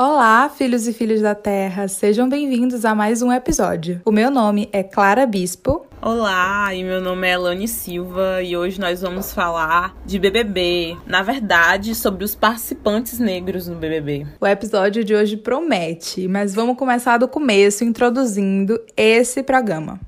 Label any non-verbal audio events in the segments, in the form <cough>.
Olá, filhos e filhas da Terra, sejam bem-vindos a mais um episódio. O meu nome é Clara Bispo. Olá, e meu nome é Elane Silva e hoje nós vamos falar de BBB. Na verdade, sobre os participantes negros no BBB. O episódio de hoje promete, mas vamos começar do começo introduzindo esse programa.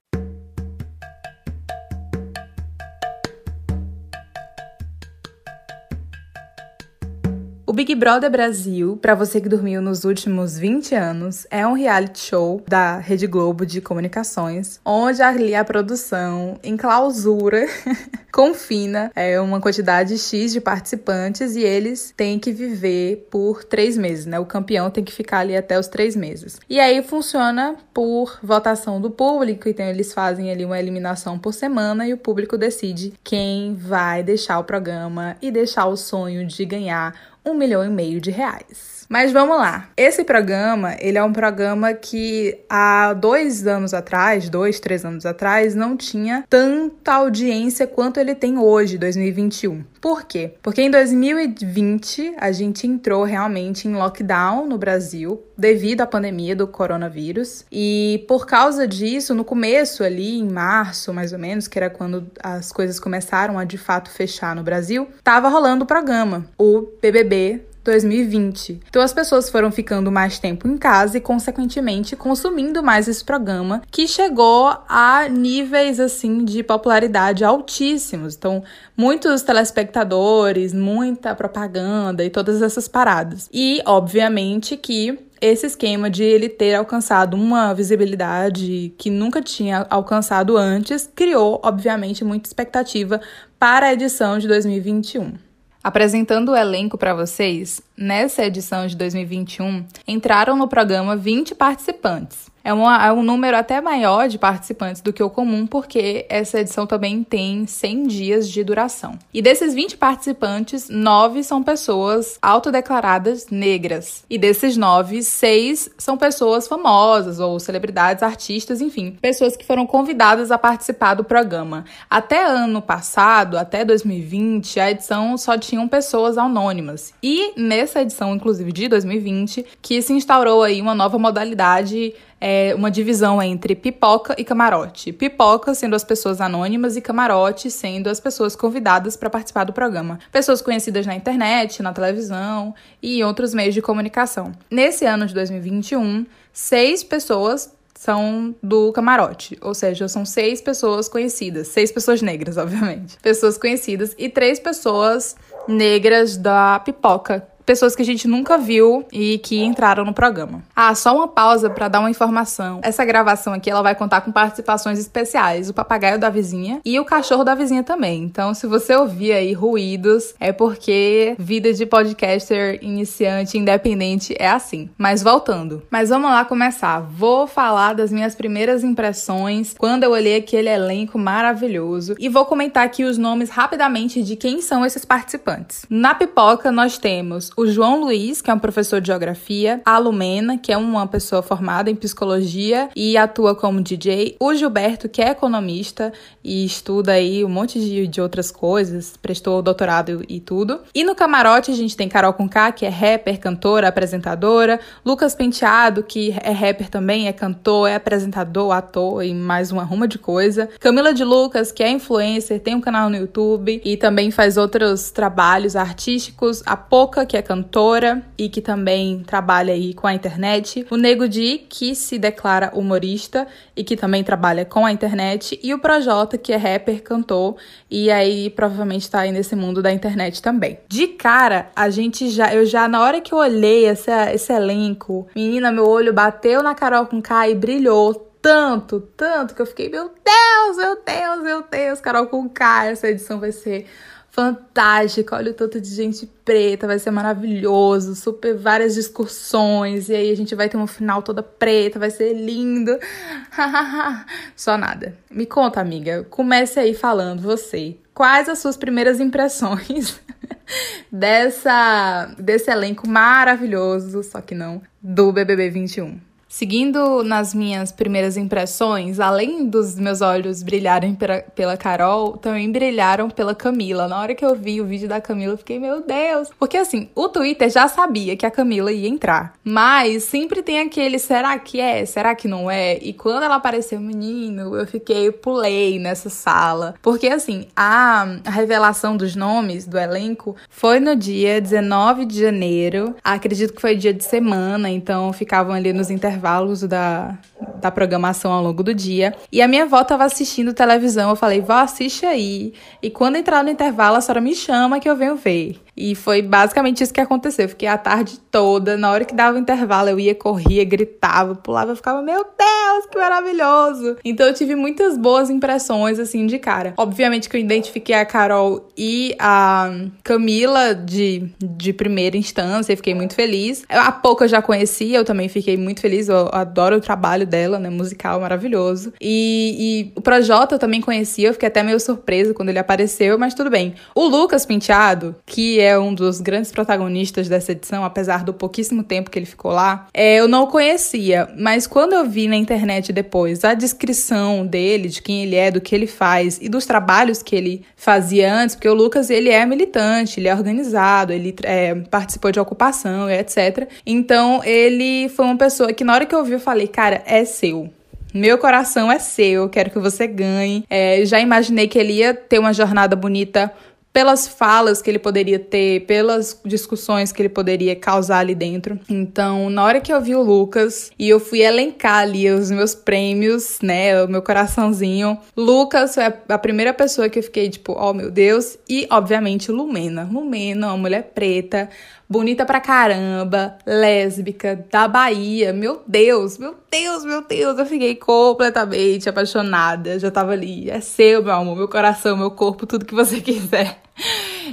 Big Brother Brasil, para você que dormiu nos últimos 20 anos, é um reality show da Rede Globo de Comunicações, onde ali a produção, em clausura, <laughs> confina é, uma quantidade X de participantes e eles têm que viver por três meses, né? O campeão tem que ficar ali até os três meses. E aí funciona por votação do público, então eles fazem ali uma eliminação por semana e o público decide quem vai deixar o programa e deixar o sonho de ganhar um milhão e meio de reais. Mas vamos lá. Esse programa, ele é um programa que há dois anos atrás, dois, três anos atrás, não tinha tanta audiência quanto ele tem hoje, 2021. Por quê? Porque em 2020 a gente entrou realmente em lockdown no Brasil devido à pandemia do coronavírus. E por causa disso, no começo ali, em março mais ou menos, que era quando as coisas começaram a de fato fechar no Brasil, tava rolando o programa, o BBB 2020. Então as pessoas foram ficando mais tempo em casa e, consequentemente, consumindo mais esse programa, que chegou a níveis assim de popularidade altíssimos. Então, muitos telespectadores, muita propaganda e todas essas paradas. E, obviamente, que esse esquema de ele ter alcançado uma visibilidade que nunca tinha alcançado antes criou, obviamente, muita expectativa para a edição de 2021. Apresentando o elenco para vocês, nessa edição de 2021, entraram no programa 20 participantes. É, uma, é, um número até maior de participantes do que o comum, porque essa edição também tem 100 dias de duração. E desses 20 participantes, 9 são pessoas autodeclaradas negras. E desses 9, 6 são pessoas famosas ou celebridades, artistas, enfim, pessoas que foram convidadas a participar do programa. Até ano passado, até 2020, a edição só tinham pessoas anônimas. E nessa edição, inclusive de 2020, que se instaurou aí uma nova modalidade é uma divisão entre pipoca e camarote. Pipoca sendo as pessoas anônimas e camarote sendo as pessoas convidadas para participar do programa. Pessoas conhecidas na internet, na televisão e outros meios de comunicação. Nesse ano de 2021, seis pessoas são do camarote, ou seja, são seis pessoas conhecidas, seis pessoas negras, <laughs> obviamente, pessoas conhecidas e três pessoas negras da pipoca, pessoas que a gente nunca viu e que entraram no programa. Ah, só uma pausa para dar uma informação. Essa gravação aqui ela vai contar com participações especiais, o papagaio da vizinha e o cachorro da vizinha também. Então, se você ouvir aí ruídos, é porque vida de podcaster iniciante independente é assim. Mas voltando. Mas vamos lá começar. Vou falar das minhas primeiras impressões quando eu olhei aquele elenco maravilhoso e vou comentar aqui os nomes rapidamente de quem são esses participantes. Na pipoca nós temos o João Luiz, que é um professor de geografia, a Lumena, que é uma pessoa formada em psicologia e atua como DJ, o Gilberto, que é economista e estuda aí um monte de, de outras coisas, prestou doutorado e tudo. E no camarote a gente tem Carol Conká, que é rapper, cantora, apresentadora, Lucas Penteado, que é rapper também, é cantor, é apresentador, ator e mais uma ruma de coisa. Camila de Lucas, que é influencer, tem um canal no YouTube e também faz outros trabalhos artísticos. A Poca, que é cantora e que também trabalha aí com a internet. O Nego Di, que se declara humorista e que também trabalha com a internet. E o Projota, que é rapper, cantor e aí provavelmente tá aí nesse mundo da internet também. De cara, a gente já, eu já, na hora que eu olhei esse, esse elenco, menina, meu olho bateu na Carol com K e brilhou tanto, tanto que eu fiquei, meu Deus, meu Deus, meu Deus, Carol com K, essa edição vai ser fantástica. Olha o tanto de gente preta, vai ser maravilhoso. Super várias discussões. E aí a gente vai ter um final toda preta, vai ser lindo. <laughs> Só nada. Me conta, amiga. Comece aí falando, você. Quais as suas primeiras impressões <laughs> dessa desse elenco maravilhoso, só que não, do BBB 21? Seguindo nas minhas primeiras impressões, além dos meus olhos brilharem pela, Carol, também brilharam pela Camila. Na hora que eu vi o vídeo da Camila, eu fiquei, meu Deus. Porque assim, o Twitter já sabia que a Camila ia entrar. Mas sempre tem aquele, será que é? Será que não é? E quando ela apareceu, menino, eu fiquei, pulei nessa sala. Porque assim, a revelação dos nomes do elenco foi no dia 19 de janeiro. Acredito que foi dia de semana, então ficavam ali nos intervalos intervalos da, da programação ao longo do dia. E a minha avó estava assistindo televisão. Eu falei, vó, assiste aí. E quando entrar no intervalo, a senhora me chama que eu venho ver. E foi basicamente isso que aconteceu. Eu fiquei a tarde toda, na hora que dava o intervalo, eu ia, corria, gritava, pulava, eu ficava, meu Deus, que maravilhoso! Então eu tive muitas boas impressões, assim, de cara. Obviamente que eu identifiquei a Carol e a Camila de, de primeira instância, fiquei muito feliz. A pouco eu já conhecia, eu também fiquei muito feliz, eu adoro o trabalho dela, né, musical maravilhoso. E, e o Projota eu também conhecia, eu fiquei até meio surpresa quando ele apareceu, mas tudo bem. O Lucas Penteado, que é é um dos grandes protagonistas dessa edição, apesar do pouquíssimo tempo que ele ficou lá, é, eu não conhecia. Mas quando eu vi na internet depois a descrição dele, de quem ele é, do que ele faz e dos trabalhos que ele fazia antes, porque o Lucas ele é militante, ele é organizado, ele é, participou de ocupação etc. Então ele foi uma pessoa que na hora que eu vi eu falei, cara, é seu. Meu coração é seu, quero que você ganhe. É, já imaginei que ele ia ter uma jornada bonita pelas falas que ele poderia ter, pelas discussões que ele poderia causar ali dentro. Então, na hora que eu vi o Lucas e eu fui elencar ali os meus prêmios, né, o meu coraçãozinho, Lucas foi a primeira pessoa que eu fiquei tipo, oh meu Deus, e obviamente Lumena. Lumena, uma mulher preta, bonita pra caramba, lésbica, da Bahia. Meu Deus, meu Deus, meu Deus, eu fiquei completamente apaixonada. Já tava ali, é seu, meu amor, meu coração, meu corpo, tudo que você <laughs> quiser.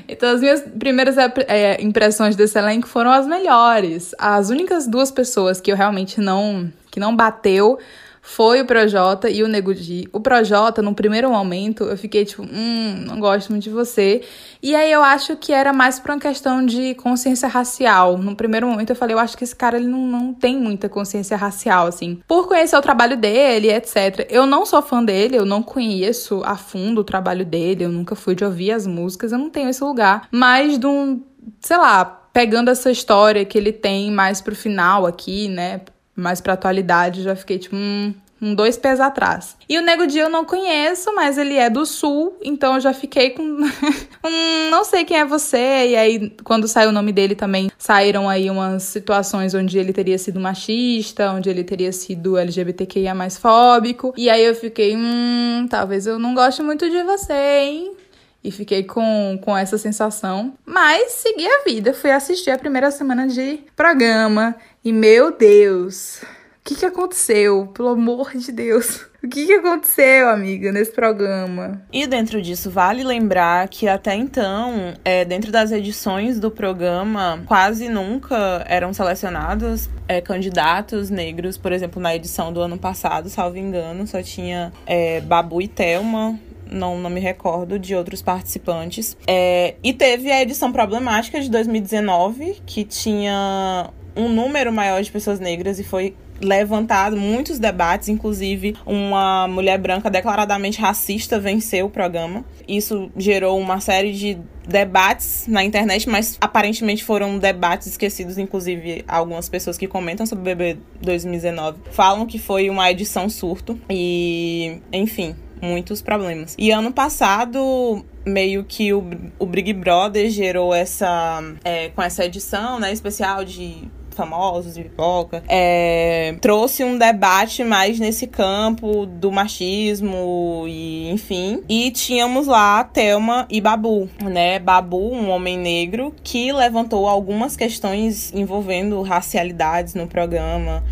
Então, as minhas primeiras é, impressões desse elenco foram as melhores. As únicas duas pessoas que eu realmente não, que não bateu foi o Projota e o Nego Di. O Projota, no primeiro momento, eu fiquei tipo, hum, não gosto muito de você. E aí eu acho que era mais por uma questão de consciência racial. No primeiro momento eu falei, eu acho que esse cara ele não, não tem muita consciência racial, assim. Por conhecer o trabalho dele, etc. Eu não sou fã dele, eu não conheço a fundo o trabalho dele, eu nunca fui de ouvir as músicas, eu não tenho esse lugar. Mas de um, sei lá, pegando essa história que ele tem mais pro final aqui, né? Mais pra atualidade, já fiquei tipo, hum, um dois pés atrás. E o Nego Di eu não conheço, mas ele é do sul, então eu já fiquei com <laughs> um não sei quem é você. E aí, quando saiu o nome dele também, saíram aí umas situações onde ele teria sido machista, onde ele teria sido LGBTQIA mais fóbico. E aí eu fiquei, hum, talvez eu não goste muito de você, hein? E fiquei com, com essa sensação. Mas segui a vida. Fui assistir a primeira semana de programa. E meu Deus, o que, que aconteceu? Pelo amor de Deus. <laughs> O que, que aconteceu, amiga, nesse programa? E dentro disso, vale lembrar que até então, é, dentro das edições do programa, quase nunca eram selecionados é, candidatos negros. Por exemplo, na edição do ano passado, salvo engano, só tinha é, Babu e Thelma não, não me recordo de outros participantes. É, e teve a edição problemática de 2019, que tinha um número maior de pessoas negras e foi levantado muitos debates, inclusive uma mulher branca declaradamente racista venceu o programa. Isso gerou uma série de debates na internet, mas aparentemente foram debates esquecidos, inclusive algumas pessoas que comentam sobre o BB 2019 falam que foi uma edição surto e, enfim, muitos problemas. E ano passado, meio que o, o Big Brother gerou essa. É, com essa edição, né, especial de famosos de pipoca, é, trouxe um debate mais nesse campo do machismo e enfim. E tínhamos lá Thelma e Babu, né? Babu, um homem negro, que levantou algumas questões envolvendo racialidades no programa.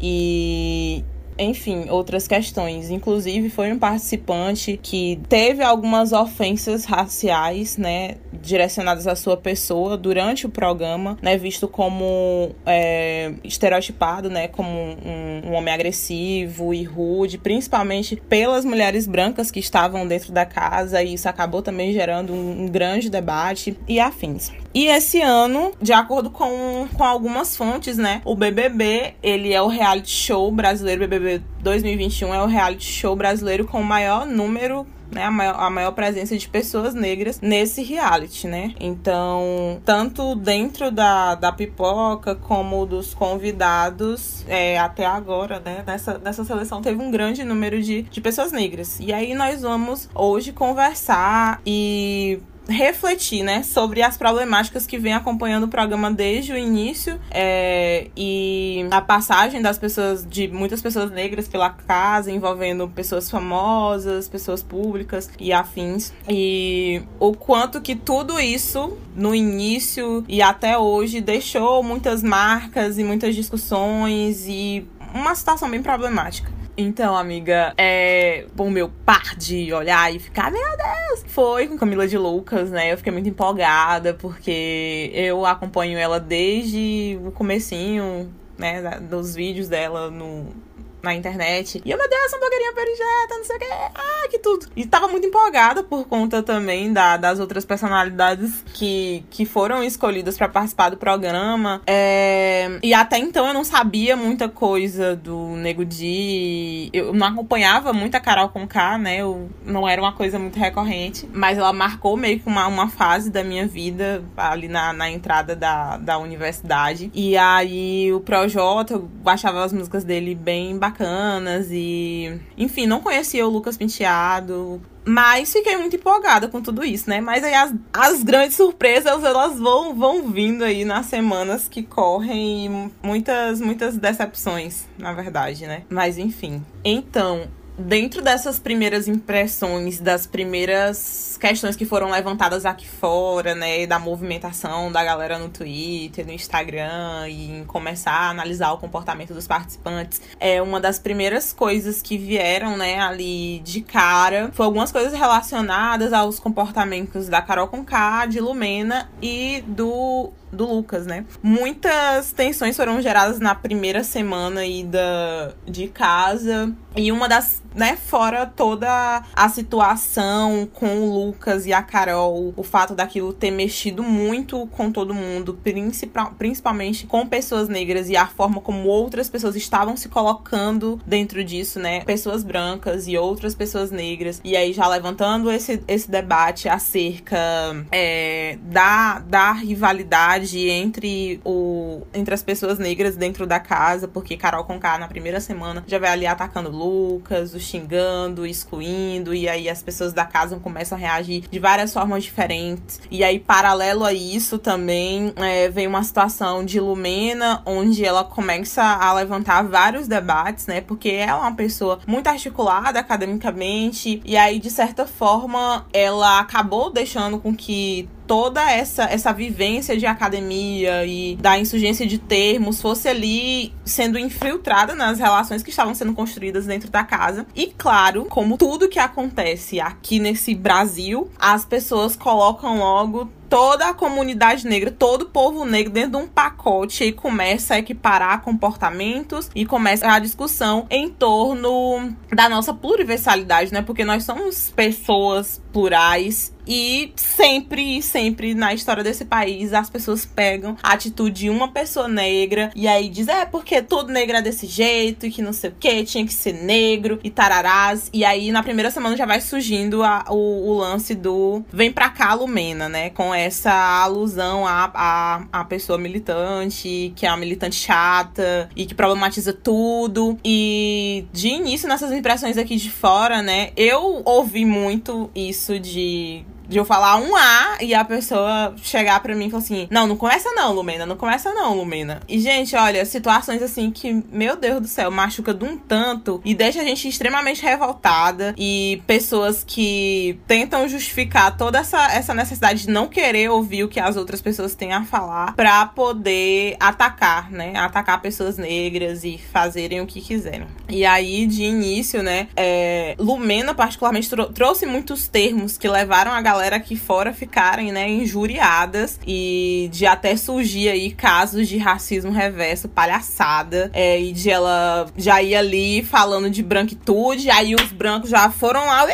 E, enfim, outras questões. Inclusive, foi um participante que teve algumas ofensas raciais, né, direcionadas à sua pessoa durante o programa, né, visto como é, estereotipado, né, como um, um homem agressivo e rude, principalmente pelas mulheres brancas que estavam dentro da casa, e isso acabou também gerando um, um grande debate e afins. E esse ano, de acordo com, com algumas fontes, né, o BBB, ele é o reality show brasileiro, BBB 2021 é o reality show brasileiro com o maior número né, a maior, a maior presença de pessoas negras nesse reality, né? Então, tanto dentro da, da pipoca como dos convidados, é, até agora, né, nessa, nessa seleção teve um grande número de, de pessoas negras. E aí nós vamos hoje conversar e refletir, né, sobre as problemáticas que vem acompanhando o programa desde o início é, e a passagem das pessoas, de muitas pessoas negras pela casa, envolvendo pessoas famosas, pessoas públicas e afins. E o quanto que tudo isso, no início e até hoje, deixou muitas marcas e muitas discussões e uma situação bem problemática. Então, amiga, é. O meu par de olhar e ficar, meu Deus! Foi com Camila de Lucas, né? Eu fiquei muito empolgada, porque eu acompanho ela desde o comecinho, né? Dos vídeos dela no, na internet. E eu, meu Deus, hamburguerinha perijeta, não sei o que. Ah, que tudo. E tava muito empolgada por conta também da, das outras personalidades que, que foram escolhidas para participar do programa. É... E até então eu não sabia muita coisa do Nego Di. Eu não acompanhava muito a Carol com K, né? Eu, não era uma coisa muito recorrente. Mas ela marcou meio que uma, uma fase da minha vida ali na, na entrada da, da universidade. E aí o Projota, eu achava as músicas dele bem bacanas bacanas e. Enfim, não conhecia o Lucas Penteado. Mas fiquei muito empolgada com tudo isso, né? Mas aí as, as grandes surpresas, elas vão, vão vindo aí nas semanas que correm e muitas, muitas decepções, na verdade, né? Mas enfim. Então, dentro dessas primeiras impressões, das primeiras questões que foram levantadas aqui fora, né, da movimentação da galera no Twitter, no Instagram e em começar a analisar o comportamento dos participantes, é uma das primeiras coisas que vieram, né, ali de cara, foi algumas coisas relacionadas aos comportamentos da Carol Conká, de Lumena e do do Lucas, né? Muitas tensões foram geradas na primeira semana aí da, de casa. E uma das, né, fora toda a situação com o Lucas e a Carol, o fato daquilo ter mexido muito com todo mundo, principal, principalmente com pessoas negras e a forma como outras pessoas estavam se colocando dentro disso, né? Pessoas brancas e outras pessoas negras. E aí já levantando esse, esse debate acerca é, da, da rivalidade entre o entre as pessoas negras dentro da casa, porque Carol Conká na primeira semana já vai ali atacando Lucas, o xingando, excluindo, e aí as pessoas da casa começam a reagir de várias formas diferentes. E aí, paralelo a isso, também é, vem uma situação de Lumena, onde ela começa a levantar vários debates, né? Porque ela é uma pessoa muito articulada academicamente, e aí, de certa forma, ela acabou deixando com que toda essa, essa vivência de academia e da insurgência de termos fosse ali sendo infiltrada nas relações que estavam sendo construídas dentro da casa. E claro, como tudo que acontece aqui nesse Brasil, as pessoas colocam logo toda a comunidade negra, todo o povo negro dentro de um pacote e começa a equiparar comportamentos e começa a discussão em torno da nossa pluriversalidade, né? Porque nós somos pessoas plurais e sempre, sempre na história desse país as pessoas pegam a atitude de uma pessoa negra e aí diz, é porque todo negro é desse jeito e que não sei o que, tinha que ser negro e tararás. E aí na primeira semana já vai surgindo a, o, o lance do vem pra cá, Lumena, né? Com essa alusão à, à, à pessoa militante, que é uma militante chata e que problematiza tudo. E de início, nessas impressões aqui de fora, né? Eu ouvi muito isso de de eu falar um A e a pessoa chegar pra mim e falar assim: Não, não começa não, Lumena, não começa não, Lumena. E, gente, olha, situações assim que, meu Deus do céu, machuca de um tanto e deixa a gente extremamente revoltada. E pessoas que tentam justificar toda essa, essa necessidade de não querer ouvir o que as outras pessoas têm a falar pra poder atacar, né? Atacar pessoas negras e fazerem o que quiserem. E aí, de início, né, é, Lumena, particularmente, trouxe muitos termos que levaram a galera galera aqui fora ficarem, né, injuriadas e de até surgir aí casos de racismo reverso, palhaçada, é, e de ela já ir ali falando de branquitude, aí os brancos já foram lá, que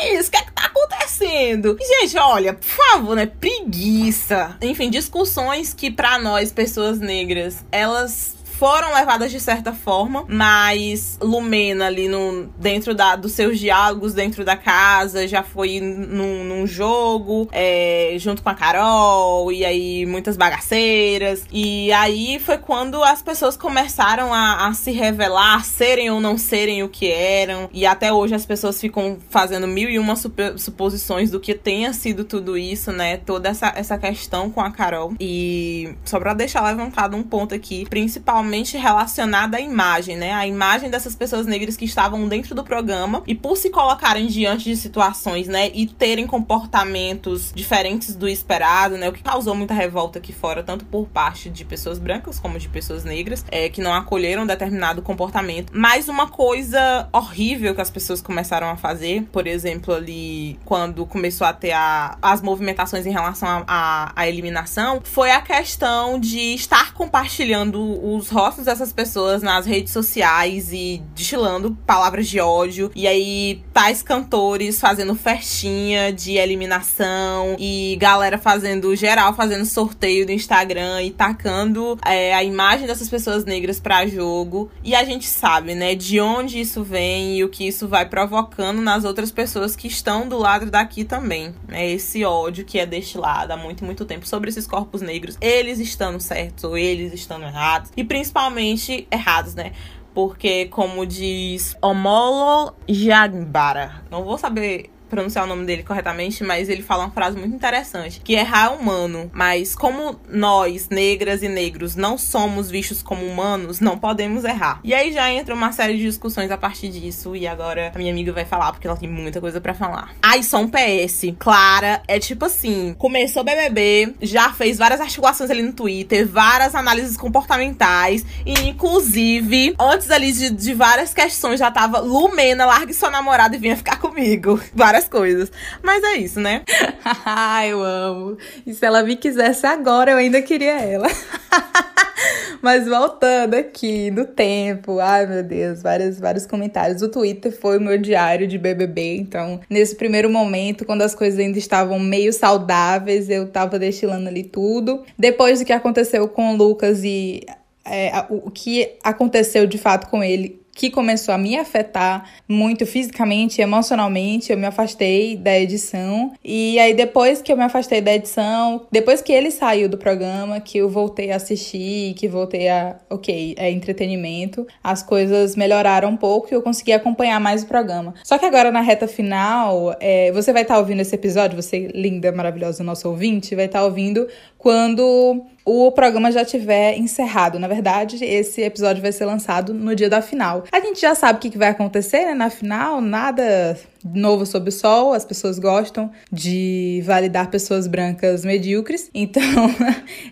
é isso? O que, é que tá acontecendo? gente, olha, por favor, né? Preguiça. Enfim, discussões que para nós, pessoas negras, elas foram levadas de certa forma, mas Lumena ali no, dentro da, dos seus diálogos dentro da casa já foi num, num jogo é, junto com a Carol e aí muitas bagaceiras. E aí foi quando as pessoas começaram a, a se revelar, serem ou não serem o que eram. E até hoje as pessoas ficam fazendo mil e uma suposições do que tenha sido tudo isso, né? Toda essa, essa questão com a Carol. E só pra deixar levantado um ponto aqui, principalmente principalmente relacionada à imagem, né? A imagem dessas pessoas negras que estavam dentro do programa e por se colocarem diante de situações, né, e terem comportamentos diferentes do esperado, né? O que causou muita revolta aqui fora, tanto por parte de pessoas brancas como de pessoas negras, é, que não acolheram determinado comportamento. Mas uma coisa horrível que as pessoas começaram a fazer, por exemplo, ali quando começou a ter a, as movimentações em relação à eliminação, foi a questão de estar compartilhando os rostos dessas pessoas nas redes sociais e destilando palavras de ódio. E aí, tais cantores fazendo festinha de eliminação e galera fazendo, geral, fazendo sorteio do Instagram e tacando é, a imagem dessas pessoas negras pra jogo. E a gente sabe, né, de onde isso vem e o que isso vai provocando nas outras pessoas que estão do lado daqui também. Né? Esse ódio que é destilado há muito, muito tempo sobre esses corpos negros, eles estando certos ou eles estando errados. E principalmente principalmente errados, né? Porque, como diz Omolo Jagbara, não vou saber pronunciar o nome dele corretamente, mas ele fala uma frase muito interessante, que errar é humano, mas como nós, negras e negros, não somos vistos como humanos, não podemos errar. E aí já entra uma série de discussões a partir disso, e agora a minha amiga vai falar, porque ela tem muita coisa para falar. Ai, só um PS. Clara é tipo assim, começou BBB, já fez várias articulações ali no Twitter, várias análises comportamentais, e inclusive, antes ali de, de várias questões, já tava Lumena, largue sua namorada e vinha ficar comigo. <laughs> Várias várias coisas. Mas é isso, né? <laughs> eu amo. E se ela me quisesse agora, eu ainda queria ela. <laughs> Mas voltando aqui no tempo, ai meu Deus, vários, vários comentários. O Twitter foi o meu diário de BBB, então nesse primeiro momento, quando as coisas ainda estavam meio saudáveis, eu tava destilando ali tudo. Depois do que aconteceu com o Lucas e é, o que aconteceu de fato com ele que começou a me afetar muito fisicamente e emocionalmente. Eu me afastei da edição. E aí, depois que eu me afastei da edição, depois que ele saiu do programa, que eu voltei a assistir, que voltei a. Ok, é entretenimento, as coisas melhoraram um pouco e eu consegui acompanhar mais o programa. Só que agora, na reta final, é, você vai estar tá ouvindo esse episódio, você, linda, maravilhosa, nosso ouvinte, vai estar tá ouvindo quando o programa já tiver encerrado. Na verdade, esse episódio vai ser lançado no dia da final. A gente já sabe o que vai acontecer né? na final, nada novo sob o sol, as pessoas gostam de validar pessoas brancas medíocres. <laughs> Então,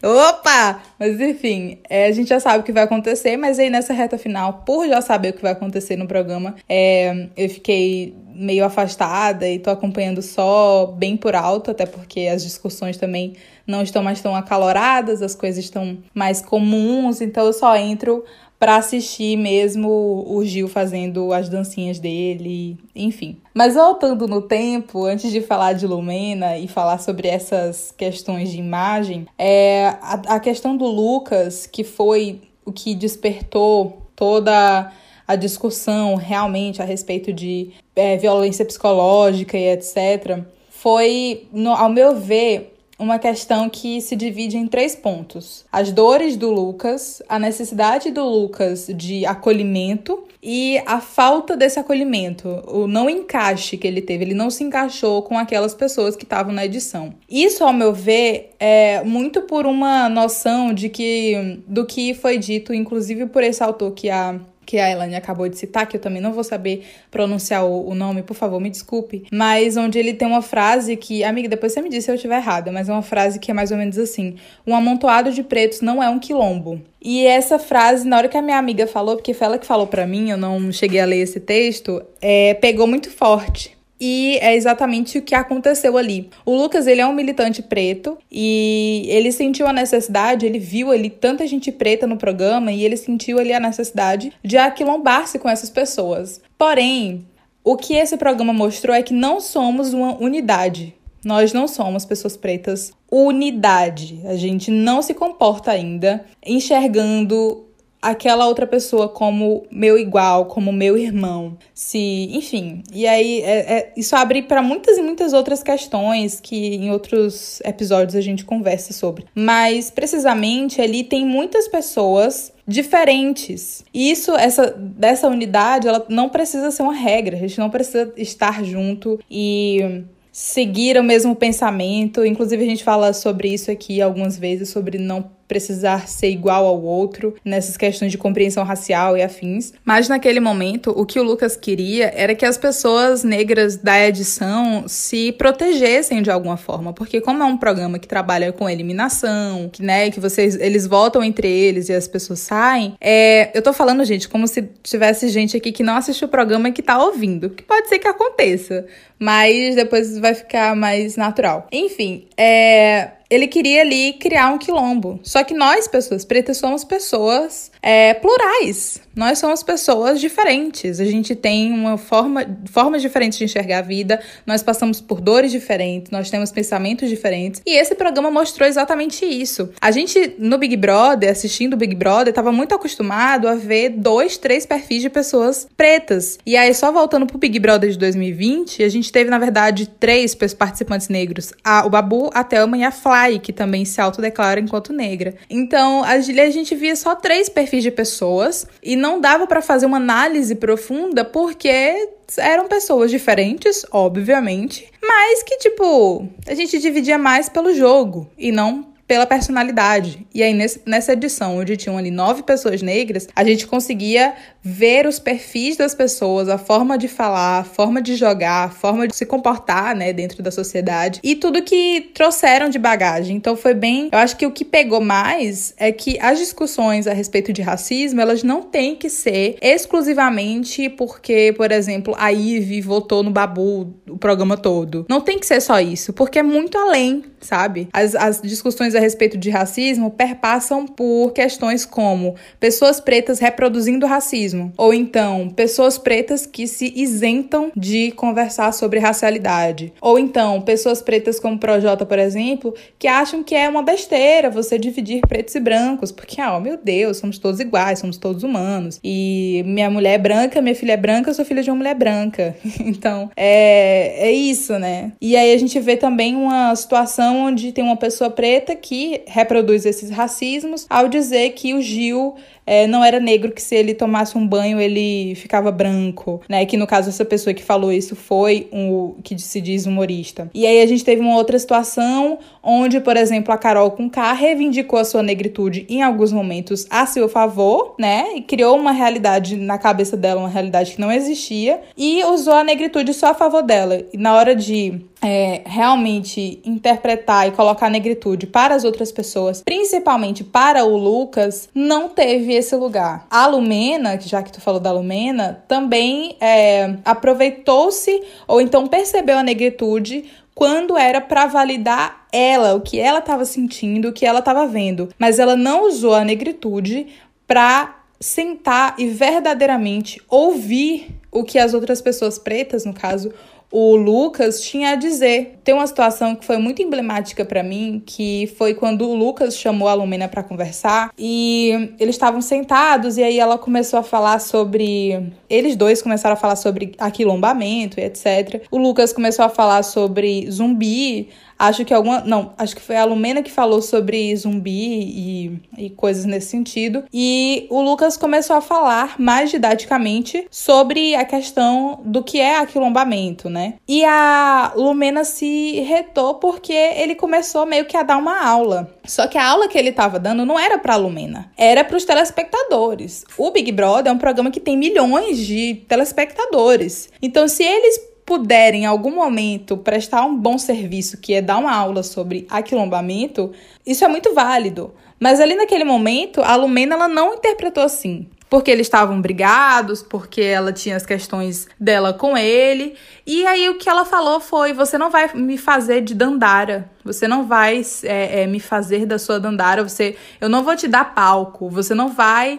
opa! Mas enfim, é, a gente já sabe o que vai acontecer, mas aí nessa reta final, por já saber o que vai acontecer no programa, é, eu fiquei meio afastada e tô acompanhando só bem por alto, até porque as discussões também não estão mais tão acaloradas, as coisas estão mais comuns, então eu só entro para assistir mesmo o Gil fazendo as dancinhas dele, enfim. Mas voltando no tempo, antes de falar de Lumena e falar sobre essas questões de imagem, é a, a questão do Lucas, que foi o que despertou toda a discussão realmente a respeito de é, violência psicológica e etc., foi, no, ao meu ver, uma questão que se divide em três pontos: as dores do Lucas, a necessidade do Lucas de acolhimento e a falta desse acolhimento, o não encaixe que ele teve, ele não se encaixou com aquelas pessoas que estavam na edição. Isso, ao meu ver, é muito por uma noção de que do que foi dito, inclusive por esse autor que a que a Elaine acabou de citar, que eu também não vou saber pronunciar o, o, nome, por favor, me desculpe, mas onde ele tem uma frase que, amiga, depois você me diz se eu estiver errada, mas é uma frase que é mais ou menos assim: um amontoado de pretos não é um quilombo. E essa frase, na hora que a minha amiga falou, porque foi ela que falou para mim, eu não cheguei a ler esse texto, é, pegou muito forte. E é exatamente o que aconteceu ali. O Lucas, ele é um militante preto e ele sentiu a necessidade, ele viu ali tanta gente preta no programa e ele sentiu ali a necessidade de aquilombar-se com essas pessoas. Porém, o que esse programa mostrou é que não somos uma unidade. Nós não somos pessoas pretas unidade. A gente não se comporta ainda enxergando aquela outra pessoa como meu igual, como meu irmão. Se, enfim. E aí é, é, isso abre para muitas e muitas outras questões que em outros episódios a gente conversa sobre. Mas precisamente ali tem muitas pessoas diferentes. E isso, essa dessa unidade, ela não precisa ser uma regra. A gente não precisa estar junto e seguir o mesmo pensamento. Inclusive, a gente fala sobre isso aqui algumas vezes, sobre não precisar ser igual ao outro nessas questões de compreensão racial e afins. Mas naquele momento, o que o Lucas queria era que as pessoas negras da edição se protegessem de alguma forma, porque como é um programa que trabalha com eliminação, que, né, que vocês eles votam entre eles e as pessoas saem, é, eu tô falando, gente, como se tivesse gente aqui que não assistiu o programa e que tá ouvindo, que pode ser que aconteça, mas depois vai ficar mais natural. Enfim, é, ele queria ali criar um quilombo. Só que nós, pessoas pretas, somos pessoas é, plurais. Nós somos pessoas diferentes. A gente tem uma forma, formas diferentes de enxergar a vida. Nós passamos por dores diferentes. Nós temos pensamentos diferentes. E esse programa mostrou exatamente isso. A gente, no Big Brother, assistindo o Big Brother, estava muito acostumado a ver dois, três perfis de pessoas pretas. E aí, só voltando pro Big Brother de 2020, a gente teve, na verdade, três participantes negros. A, o Babu, a Thelma e a Fly, que também se autodeclara enquanto negra. Então, a, a gente via só três perfis de pessoas e não dava para fazer uma análise profunda porque eram pessoas diferentes, obviamente, mas que, tipo, a gente dividia mais pelo jogo e não pela personalidade. E aí, nesse, nessa edição, onde tinham ali nove pessoas negras, a gente conseguia ver os perfis das pessoas, a forma de falar, a forma de jogar, a forma de se comportar, né, dentro da sociedade e tudo que trouxeram de bagagem. Então foi bem, eu acho que o que pegou mais é que as discussões a respeito de racismo, elas não têm que ser exclusivamente porque, por exemplo, a Ive votou no Babu o programa todo. Não tem que ser só isso, porque é muito além, sabe? As, as discussões a respeito de racismo perpassam por questões como pessoas pretas reproduzindo racismo, ou então pessoas pretas que se isentam de conversar sobre racialidade, ou então pessoas pretas como Projota, por exemplo, que acham que é uma besteira você dividir pretos e brancos, porque, ah, oh, meu Deus, somos todos iguais, somos todos humanos, e minha mulher é branca, minha filha é branca, eu sou filha de uma mulher branca. <laughs> então, é, é isso, né? E aí a gente vê também uma situação onde tem uma pessoa preta que reproduz esses racismos ao dizer que o Gil é, não era negro, que se ele tomasse um banho ele ficava branco, né? Que no caso essa pessoa que falou isso foi um que se diz humorista. E aí a gente teve uma outra situação onde, por exemplo, a Carol com K reivindicou a sua negritude em alguns momentos a seu favor, né? E criou uma realidade na cabeça dela, uma realidade que não existia, e usou a negritude só a favor dela. E na hora de é, realmente interpretar e colocar a negritude para as outras pessoas, principalmente para o Lucas, não teve esse lugar. A Lumena, já que tu falou da Lumena, também é, aproveitou-se ou então percebeu a negritude quando era para validar ela, o que ela estava sentindo, o que ela estava vendo, mas ela não usou a negritude para sentar e verdadeiramente ouvir o que as outras pessoas pretas, no caso, o Lucas tinha a dizer. Tem uma situação que foi muito emblemática para mim, que foi quando o Lucas chamou a Lumena para conversar e eles estavam sentados e aí ela começou a falar sobre eles dois começaram a falar sobre aquilombamento e etc. O Lucas começou a falar sobre zumbi, Acho que alguma. Não, acho que foi a Lumena que falou sobre zumbi e, e coisas nesse sentido. E o Lucas começou a falar mais didaticamente sobre a questão do que é aquilombamento, né? E a Lumena se retou porque ele começou meio que a dar uma aula. Só que a aula que ele estava dando não era para a Lumena, era para os telespectadores. O Big Brother é um programa que tem milhões de telespectadores. Então, se eles puderem em algum momento prestar um bom serviço, que é dar uma aula sobre aquilombamento, isso é muito válido. Mas ali naquele momento, a Lumena ela não interpretou assim. Porque eles estavam brigados, porque ela tinha as questões dela com ele. E aí o que ela falou foi: você não vai me fazer de dandara. Você não vai é, é, me fazer da sua dandara. Você, eu não vou te dar palco. Você não vai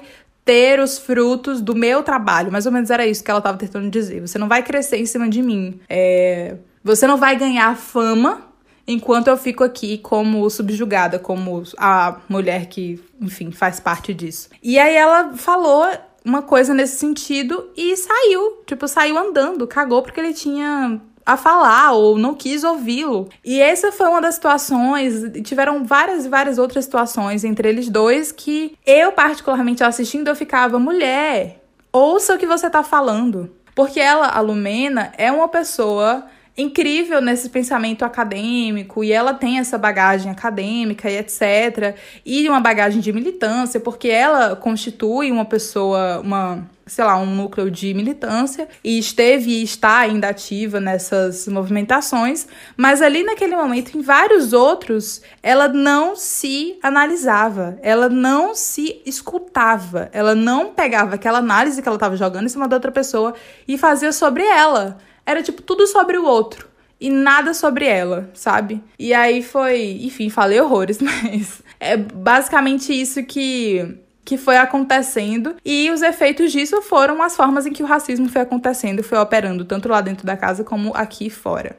ter os frutos do meu trabalho. Mais ou menos era isso que ela estava tentando dizer. Você não vai crescer em cima de mim. É... Você não vai ganhar fama enquanto eu fico aqui como subjugada, como a mulher que, enfim, faz parte disso. E aí ela falou uma coisa nesse sentido e saiu. Tipo, saiu andando, cagou porque ele tinha a falar ou não quis ouvi-lo. E essa foi uma das situações, tiveram várias e várias outras situações entre eles dois que eu particularmente assistindo eu ficava, mulher, ouça o que você tá falando. Porque ela, a Lumena, é uma pessoa incrível nesse pensamento acadêmico e ela tem essa bagagem acadêmica e etc. E uma bagagem de militância, porque ela constitui uma pessoa, uma sei lá, um núcleo de militância e esteve e está ainda ativa nessas movimentações, mas ali naquele momento, em vários outros, ela não se analisava, ela não se escutava, ela não pegava aquela análise que ela estava jogando em cima da outra pessoa e fazia sobre ela. Era tipo tudo sobre o outro e nada sobre ela, sabe? E aí foi, enfim, falei horrores, <laughs> mas é basicamente isso que que foi acontecendo e os efeitos disso foram as formas em que o racismo foi acontecendo, foi operando tanto lá dentro da casa como aqui fora.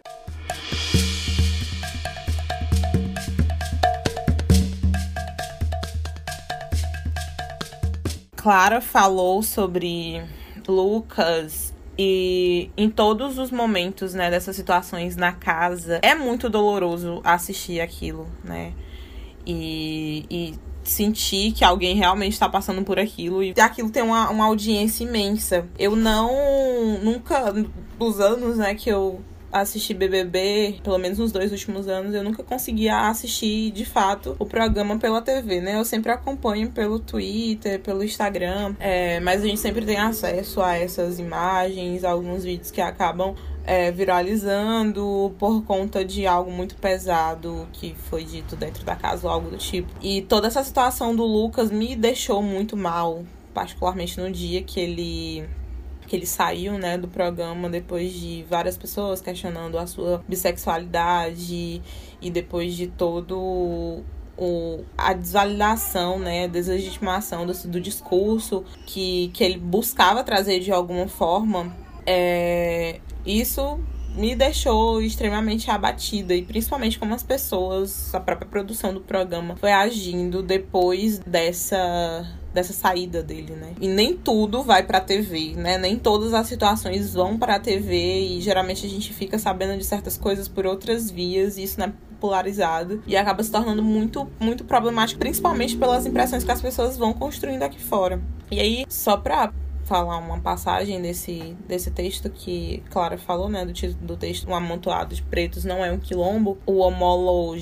Clara falou sobre Lucas e em todos os momentos, né, dessas situações na casa, é muito doloroso assistir aquilo, né? E, e sentir que alguém realmente está passando por aquilo e aquilo tem uma, uma audiência imensa. Eu não, nunca, nos anos, né, que eu assistir BBB, pelo menos nos dois últimos anos, eu nunca conseguia assistir de fato o programa pela TV, né? Eu sempre acompanho pelo Twitter, pelo Instagram, é, mas a gente sempre tem acesso a essas imagens, alguns vídeos que acabam é, viralizando por conta de algo muito pesado que foi dito dentro da casa ou algo do tipo. E toda essa situação do Lucas me deixou muito mal, particularmente no dia que ele que ele saiu, né, do programa depois de várias pessoas questionando a sua bissexualidade e depois de todo o, a desvalidação, né, a deslegitimação do, do discurso que, que ele buscava trazer de alguma forma, é, isso me deixou extremamente abatida e principalmente como as pessoas, a própria produção do programa foi agindo depois dessa dessa saída dele, né? E nem tudo vai pra TV, né? Nem todas as situações vão pra TV e geralmente a gente fica sabendo de certas coisas por outras vias e isso não é popularizado e acaba se tornando muito, muito problemático, principalmente pelas impressões que as pessoas vão construindo aqui fora. E aí, só pra falar uma passagem desse, desse texto que Clara falou, né? Do título do texto, Um Amontoado de Pretos Não é um Quilombo. O homólogo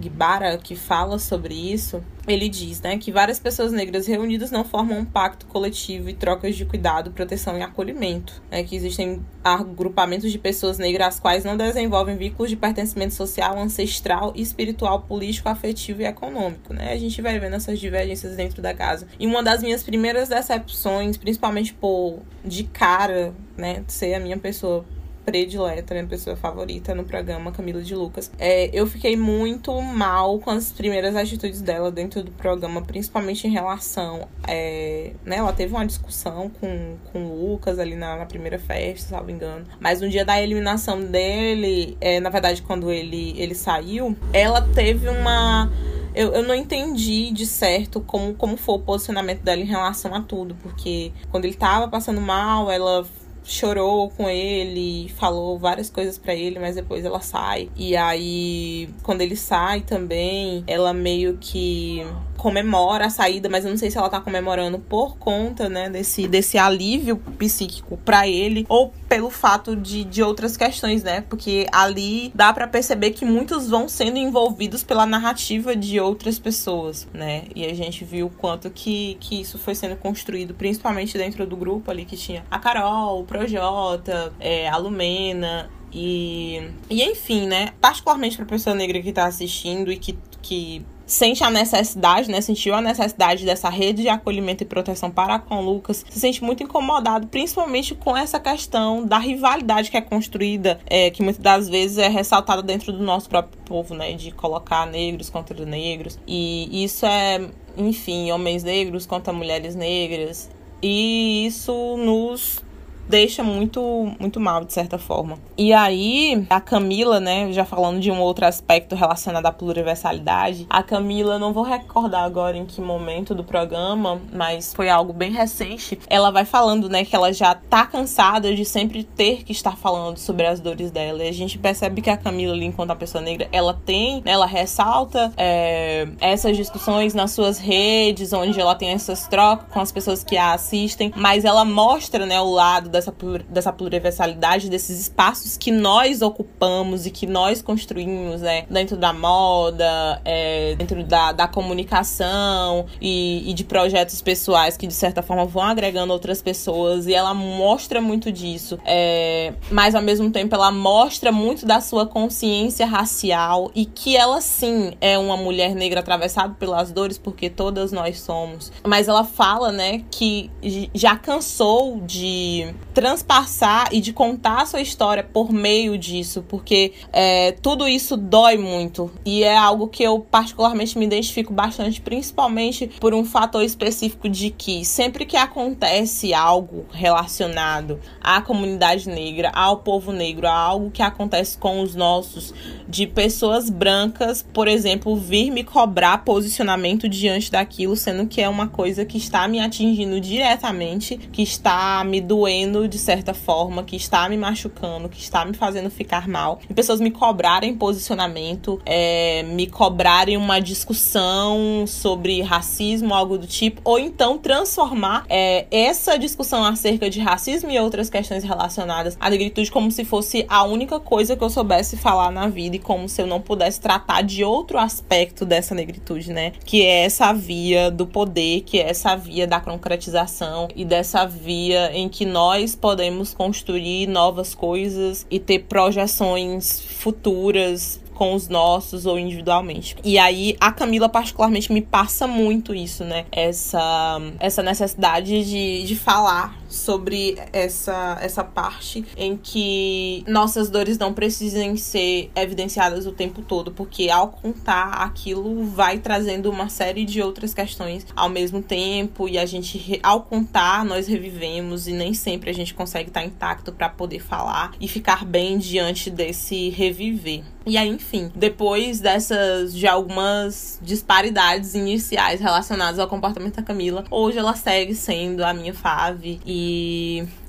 Gibara, que fala sobre isso, ele diz né, que várias pessoas negras reunidas não formam um pacto coletivo e trocas de cuidado, proteção e acolhimento. Né, que existem agrupamentos de pessoas negras as quais não desenvolvem vínculos de pertencimento social, ancestral, espiritual, político, afetivo e econômico. Né? A gente vai vendo essas divergências dentro da casa. E uma das minhas primeiras decepções, principalmente por de cara, né, ser a minha pessoa predileta, minha pessoa favorita no programa, Camila de Lucas. É, eu fiquei muito mal com as primeiras atitudes dela dentro do programa, principalmente em relação. É, né, ela teve uma discussão com, com o Lucas ali na, na primeira festa, se não me engano. Mas no dia da eliminação dele, é, na verdade, quando ele, ele saiu, ela teve uma. Eu, eu não entendi de certo como, como foi o posicionamento dela em relação a tudo, porque quando ele tava passando mal, ela chorou com ele, falou várias coisas para ele, mas depois ela sai. E aí, quando ele sai também, ela meio que comemora a saída, mas eu não sei se ela tá comemorando por conta, né, desse, desse alívio psíquico para ele ou pelo fato de, de outras questões, né? Porque ali dá para perceber que muitos vão sendo envolvidos pela narrativa de outras pessoas, né? E a gente viu o quanto que, que isso foi sendo construído, principalmente dentro do grupo ali que tinha a Carol, o Projota, é, a Lumena, e, e enfim, né? Particularmente pra pessoa negra que tá assistindo e que, que sente a necessidade, né? Sentiu a necessidade dessa rede de acolhimento e proteção para com Lucas, se sente muito incomodado, principalmente com essa questão da rivalidade que é construída, é, que muitas das vezes é ressaltada dentro do nosso próprio povo, né? De colocar negros contra negros. E isso é enfim, homens negros contra mulheres negras. E isso nos deixa muito, muito mal, de certa forma. E aí, a Camila, né, já falando de um outro aspecto relacionado à pluriversalidade, a Camila, não vou recordar agora em que momento do programa, mas foi algo bem recente, ela vai falando, né, que ela já tá cansada de sempre ter que estar falando sobre as dores dela. E a gente percebe que a Camila, ali, enquanto a pessoa negra, ela tem, né, ela ressalta é, essas discussões nas suas redes, onde ela tem essas trocas com as pessoas que a assistem, mas ela mostra, né, o lado dessa, dessa pluriversalidade, desses espaços que nós ocupamos e que nós construímos, né? Dentro da moda, é, dentro da, da comunicação e, e de projetos pessoais que, de certa forma, vão agregando outras pessoas. E ela mostra muito disso. É, mas, ao mesmo tempo, ela mostra muito da sua consciência racial e que ela, sim, é uma mulher negra atravessada pelas dores, porque todas nós somos. Mas ela fala, né, que já cansou de transpassar e de contar a sua história por meio disso, porque é, tudo isso dói muito. E é algo que eu particularmente me identifico bastante, principalmente por um fator específico de que sempre que acontece algo relacionado à comunidade negra, ao povo negro, a algo que acontece com os nossos, de pessoas brancas, por exemplo, vir me cobrar posicionamento diante daquilo, sendo que é uma coisa que está me atingindo diretamente, que está me doendo de certa forma, que está me machucando, que está me fazendo ficar mal. E pessoas me cobrarem posicionamento, é, me cobrarem uma discussão sobre racismo, algo do tipo, ou então transformar é, essa discussão acerca de racismo e outras questões relacionadas à negritude como se fosse a única coisa que eu soubesse falar na vida e como se eu não pudesse tratar de outro aspecto dessa negritude, né? Que é essa via do poder, que é essa via da concretização e dessa via em que nós podemos construir novas coisas e ter projeções futuras com os nossos ou individualmente. E aí a Camila particularmente me passa muito isso, né? Essa essa necessidade de, de falar sobre essa, essa parte em que nossas dores não precisem ser evidenciadas o tempo todo, porque ao contar aquilo vai trazendo uma série de outras questões ao mesmo tempo e a gente ao contar nós revivemos e nem sempre a gente consegue estar intacto para poder falar e ficar bem diante desse reviver. E aí, enfim, depois dessas de algumas disparidades iniciais relacionadas ao comportamento da Camila, hoje ela segue sendo a minha fave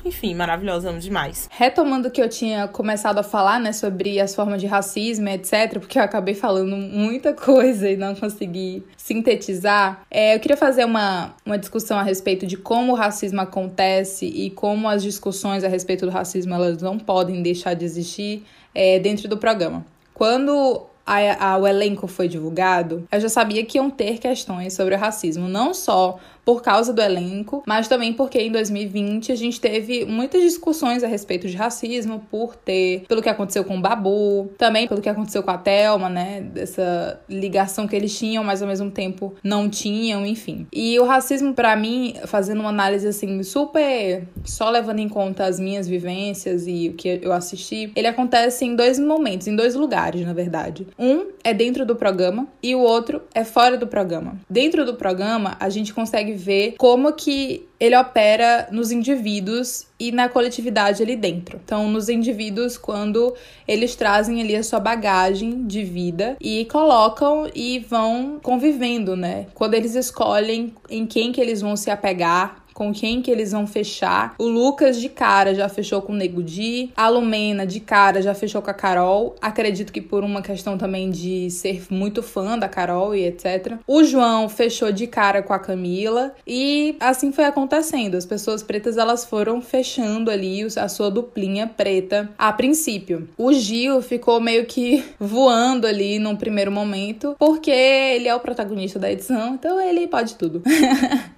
enfim, maravilhosa, amo demais. Retomando o que eu tinha começado a falar, né, sobre as formas de racismo, etc., porque eu acabei falando muita coisa e não consegui sintetizar, é, eu queria fazer uma, uma discussão a respeito de como o racismo acontece e como as discussões a respeito do racismo elas não podem deixar de existir é, dentro do programa. Quando a, a, o elenco foi divulgado, eu já sabia que iam ter questões sobre o racismo, não só por causa do elenco, mas também porque em 2020 a gente teve muitas discussões a respeito de racismo por ter, pelo que aconteceu com o Babu, também pelo que aconteceu com a Thelma, né, dessa ligação que eles tinham, mas ao mesmo tempo não tinham, enfim. E o racismo para mim, fazendo uma análise assim super só levando em conta as minhas vivências e o que eu assisti, ele acontece em dois momentos, em dois lugares, na verdade. Um é dentro do programa e o outro é fora do programa. Dentro do programa, a gente consegue ver como que ele opera nos indivíduos e na coletividade ali dentro. Então, nos indivíduos, quando eles trazem ali a sua bagagem de vida e colocam e vão convivendo, né? Quando eles escolhem em quem que eles vão se apegar, com quem que eles vão fechar. O Lucas de cara já fechou com o Nego Di, a Lumena de cara já fechou com a Carol. Acredito que por uma questão também de ser muito fã da Carol e etc. O João fechou de cara com a Camila e assim foi acontecendo. As pessoas pretas elas foram fechando ali a sua duplinha preta a princípio. O Gil ficou meio que <laughs> voando ali num primeiro momento, porque ele é o protagonista da edição, então ele pode tudo. <laughs>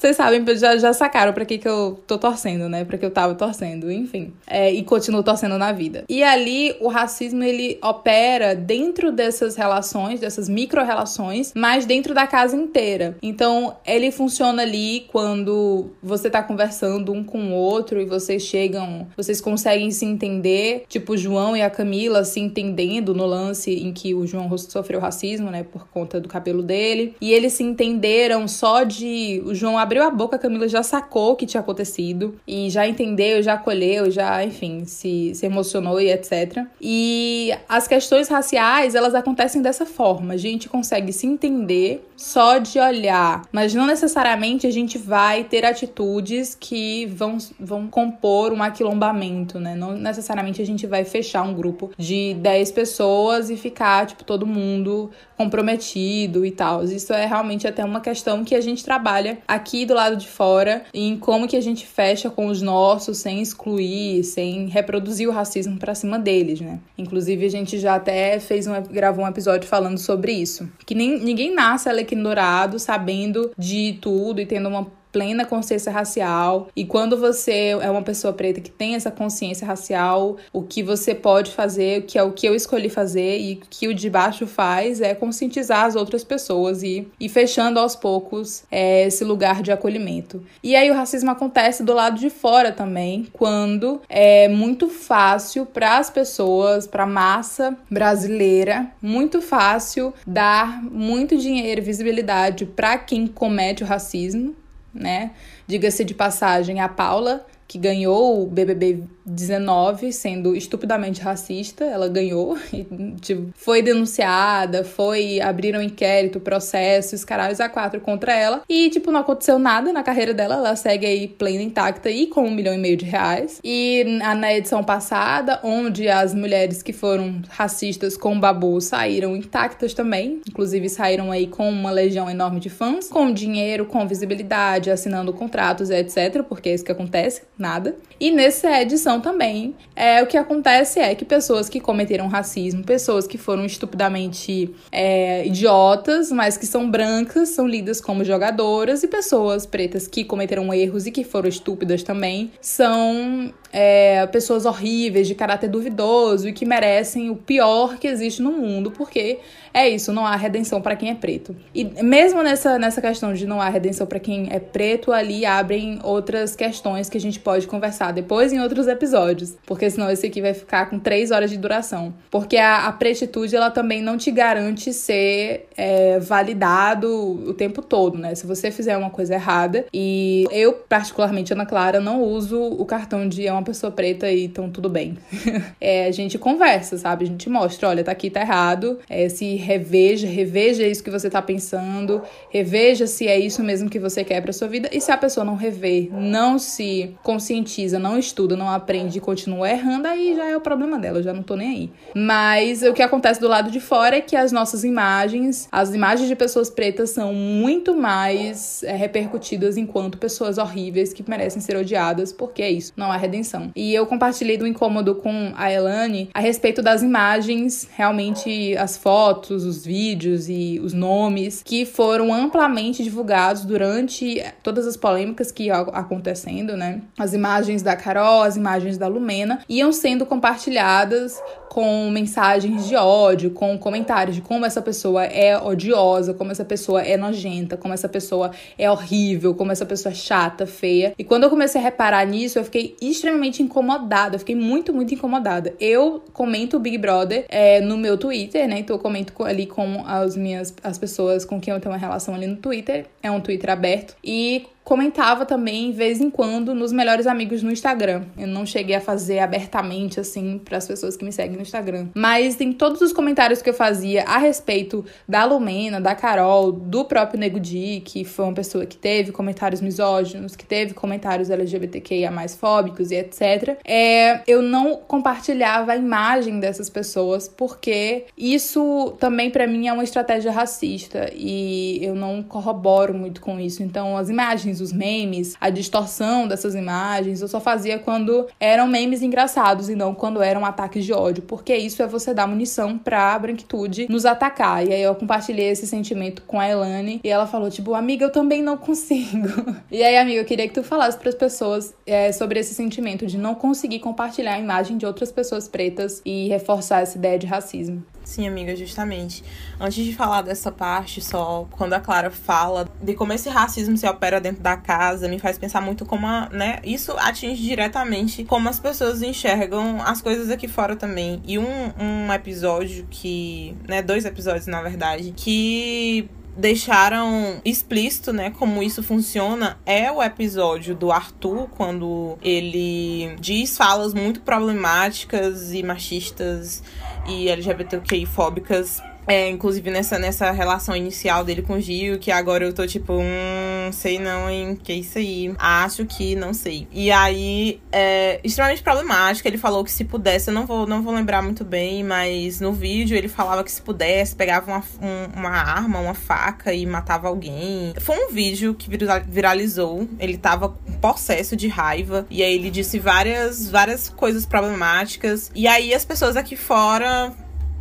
Vocês sabem, já, já sacaram pra que, que eu tô torcendo, né? Pra que eu tava torcendo, enfim. É, e continuo torcendo na vida. E ali, o racismo, ele opera dentro dessas relações, dessas micro-relações, mas dentro da casa inteira. Então, ele funciona ali quando você tá conversando um com o outro e vocês chegam, vocês conseguem se entender, tipo o João e a Camila se entendendo no lance em que o João sofreu racismo, né, por conta do cabelo dele. E eles se entenderam só de o João abriu a boca, a Camila já sacou o que tinha acontecido e já entendeu, já acolheu, já, enfim, se, se emocionou e etc. E as questões raciais, elas acontecem dessa forma. A gente consegue se entender só de olhar, mas não necessariamente a gente vai ter atitudes que vão, vão compor um aquilombamento, né? Não necessariamente a gente vai fechar um grupo de 10 pessoas e ficar, tipo, todo mundo comprometido e tal. Isso é realmente até uma questão que a gente trabalha aqui do lado de fora em como que a gente fecha com os nossos sem excluir, sem reproduzir o racismo para cima deles, né? Inclusive a gente já até fez um gravou um episódio falando sobre isso, que nem ninguém nasce alecrim dourado sabendo de tudo e tendo uma plena consciência racial. E quando você é uma pessoa preta que tem essa consciência racial, o que você pode fazer, que é o que eu escolhi fazer e que o de baixo faz, é conscientizar as outras pessoas e, e fechando aos poucos é, esse lugar de acolhimento. E aí o racismo acontece do lado de fora também, quando é muito fácil para as pessoas, para a massa brasileira, muito fácil dar muito dinheiro e visibilidade para quem comete o racismo né? Diga-se de passagem, a Paula, que ganhou o BBB 19 sendo estupidamente racista, ela ganhou <laughs> e tipo, foi denunciada, foi abriram inquérito, processos, caralhos a quatro contra ela e tipo não aconteceu nada na carreira dela, ela segue aí plena intacta e com um milhão e meio de reais. E na edição passada, onde as mulheres que foram racistas com o Babu saíram intactas também, inclusive saíram aí com uma legião enorme de fãs, com dinheiro, com visibilidade, assinando contratos, etc, porque é isso que acontece, nada. E nessa edição também, é, o que acontece é que pessoas que cometeram racismo, pessoas que foram estupidamente é, idiotas, mas que são brancas, são lidas como jogadoras, e pessoas pretas que cometeram erros e que foram estúpidas também, são é, pessoas horríveis, de caráter duvidoso e que merecem o pior que existe no mundo, porque é isso, não há redenção para quem é preto. E mesmo nessa, nessa questão de não há redenção para quem é preto, ali abrem outras questões que a gente pode conversar depois em outros episódios, porque senão esse aqui vai ficar com três horas de duração. Porque a, a pretitude, ela também não te garante ser é, validado o tempo todo, né? Se você fizer uma coisa errada, e eu, particularmente, Ana Clara, não uso o cartão de é uma pessoa preta e então tudo bem. <laughs> é, a gente conversa, sabe? A gente mostra, olha, tá aqui, tá errado, é, se reveja, reveja isso que você está pensando, reveja se é isso mesmo que você quer para sua vida. E se a pessoa não rever, não se conscientiza, não estuda, não aprende e continua errando, aí já é o problema dela, eu já não tô nem aí. Mas o que acontece do lado de fora é que as nossas imagens, as imagens de pessoas pretas são muito mais é, repercutidas enquanto pessoas horríveis que merecem ser odiadas, porque é isso, não há redenção. E eu compartilhei do incômodo com a Elane a respeito das imagens, realmente as fotos os vídeos e os nomes que foram amplamente divulgados durante todas as polêmicas que iam acontecendo, né? As imagens da Carol, as imagens da Lumena iam sendo compartilhadas com mensagens de ódio, com comentários de como essa pessoa é odiosa, como essa pessoa é nojenta, como essa pessoa é horrível, como essa pessoa é chata, feia. E quando eu comecei a reparar nisso, eu fiquei extremamente incomodada, eu fiquei muito, muito incomodada. Eu comento o Big Brother é, no meu Twitter, né? Então eu comento ali com as minhas as pessoas com quem eu tenho uma relação ali no Twitter. É um Twitter aberto. E comentava também, de vez em quando, nos melhores amigos no Instagram. Eu não cheguei a fazer abertamente, assim, para as pessoas que me seguem no Instagram. Mas em todos os comentários que eu fazia a respeito da Lumena, da Carol, do próprio Nego Di, que foi uma pessoa que teve comentários misóginos, que teve comentários LGBTQIA mais fóbicos e etc., é, eu não compartilhava a imagem dessas pessoas, porque isso também para mim é uma estratégia racista e eu não corroboro muito com isso. Então, as imagens os memes, a distorção dessas imagens, eu só fazia quando eram memes engraçados e não quando eram ataques de ódio, porque isso é você dar munição pra branquitude nos atacar. E aí eu compartilhei esse sentimento com a Elane e ela falou, tipo, amiga, eu também não consigo. <laughs> e aí, amiga, eu queria que tu falasse para as pessoas é, sobre esse sentimento de não conseguir compartilhar a imagem de outras pessoas pretas e reforçar essa ideia de racismo. Sim, amiga, justamente. Antes de falar dessa parte, só quando a Clara fala de como esse racismo se opera dentro da casa, me faz pensar muito como, a, né, isso atinge diretamente como as pessoas enxergam as coisas aqui fora também. E um, um episódio que, né, dois episódios na verdade, que deixaram explícito, né, como isso funciona é o episódio do Arthur quando ele diz falas muito problemáticas e machistas e LGBTQI fóbicas é, inclusive nessa, nessa relação inicial dele com o Gil, que agora eu tô tipo, hum, sei não, hein, que é isso aí. Acho que não sei. E aí, é extremamente problemático. Ele falou que se pudesse, eu não vou, não vou lembrar muito bem, mas no vídeo ele falava que se pudesse, pegava uma, um, uma arma, uma faca e matava alguém. Foi um vídeo que viralizou. Ele tava possesso de raiva. E aí ele disse várias, várias coisas problemáticas. E aí as pessoas aqui fora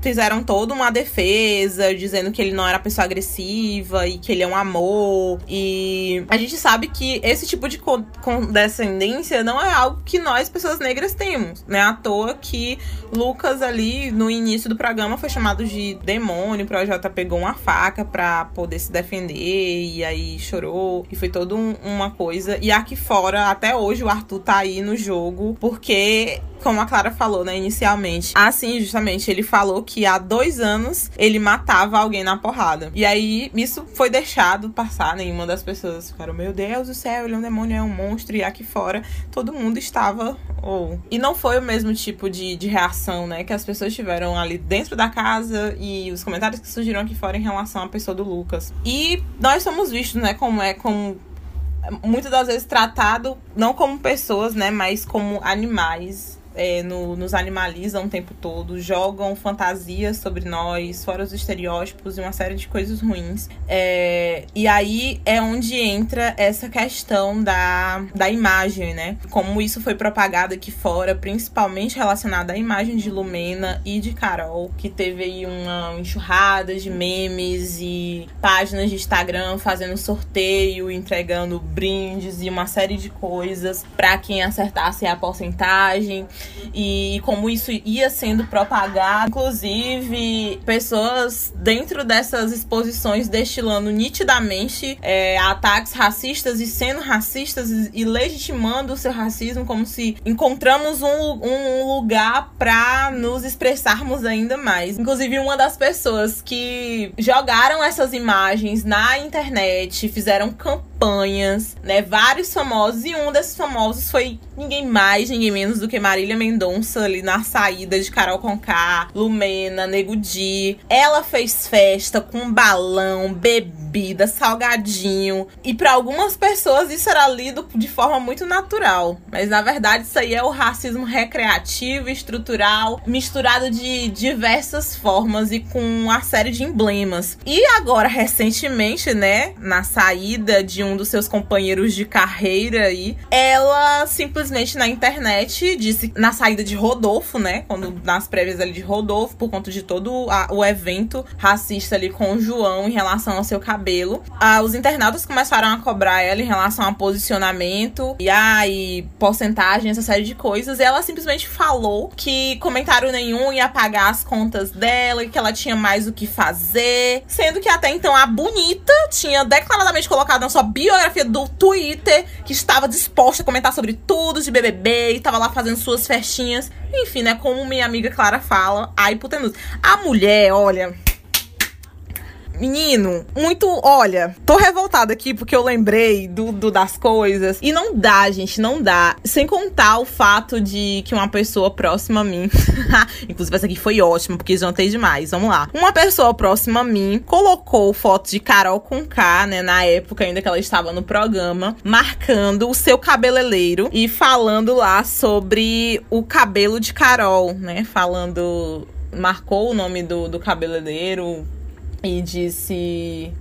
fizeram toda uma defesa, dizendo que ele não era pessoa agressiva e que ele é um amor. E a gente sabe que esse tipo de condescendência não é algo que nós, pessoas negras, temos. Não é à toa que Lucas, ali no início do programa, foi chamado de demônio. O Projota pegou uma faca pra poder se defender e aí chorou. E foi toda um, uma coisa. E aqui fora, até hoje, o Arthur tá aí no jogo porque como a Clara falou, né, inicialmente. Assim, justamente, ele falou que há dois anos ele matava alguém na porrada. E aí, isso foi deixado passar, nenhuma né, das pessoas ficaram, meu Deus do céu, ele é um demônio, é um monstro. E aqui fora, todo mundo estava, ou... Oh. E não foi o mesmo tipo de, de reação, né, que as pessoas tiveram ali dentro da casa e os comentários que surgiram aqui fora em relação à pessoa do Lucas. E nós somos vistos, né, como é, como muitas das vezes tratado não como pessoas, né, mas como animais é, no, nos animalizam o tempo todo, jogam fantasias sobre nós, fora os estereótipos e uma série de coisas ruins. É, e aí é onde entra essa questão da, da imagem, né? Como isso foi propagado aqui fora, principalmente relacionado à imagem de Lumena e de Carol, que teve aí uma enxurrada de memes e páginas de Instagram fazendo sorteio, entregando brindes e uma série de coisas para quem acertasse a porcentagem e como isso ia sendo propagado. Inclusive, pessoas dentro dessas exposições destilando nitidamente é, ataques racistas e sendo racistas e legitimando o seu racismo como se encontramos um, um lugar para nos expressarmos ainda mais. Inclusive, uma das pessoas que jogaram essas imagens na internet, fizeram campanhas, né? Vários famosos, e um desses famosos foi ninguém mais, ninguém menos do que Marília Mendonça ali na saída de Carol Conká, Lumena, Nego. Ela fez festa com balão, bebida, salgadinho. E para algumas pessoas isso era lido de forma muito natural. Mas na verdade isso aí é o racismo recreativo, estrutural, misturado de diversas formas e com uma série de emblemas. E agora, recentemente, né, na saída de um dos seus companheiros de carreira aí, ela simplesmente na internet disse na saída de Rodolfo, né? Quando nas prévias ali de Rodolfo, por conta de todo a, o evento racista ali com o João em relação ao seu cabelo. Ah, os internautas começaram a cobrar ela em relação a posicionamento e aí porcentagem, essa série de coisas. E ela simplesmente falou que comentário nenhum ia pagar as contas dela e que ela tinha mais o que fazer. Sendo que até então a bonita tinha declaradamente colocado na sua biografia do Twitter que estava disposta a comentar sobre tudo de BBB e tava lá fazendo suas festinhas. Enfim, né? Como minha amiga Clara fala, a hipotenusa. A mulher, olha. Menino, muito. Olha, tô revoltada aqui porque eu lembrei do, do, das coisas. E não dá, gente, não dá. Sem contar o fato de que uma pessoa próxima a mim. <laughs> inclusive, essa aqui foi ótima, porque jantei demais. Vamos lá. Uma pessoa próxima a mim colocou foto de Carol com K, né? Na época ainda que ela estava no programa, marcando o seu cabeleireiro e falando lá sobre o cabelo de Carol, né? Falando marcou o nome do, do cabeleireiro, e disse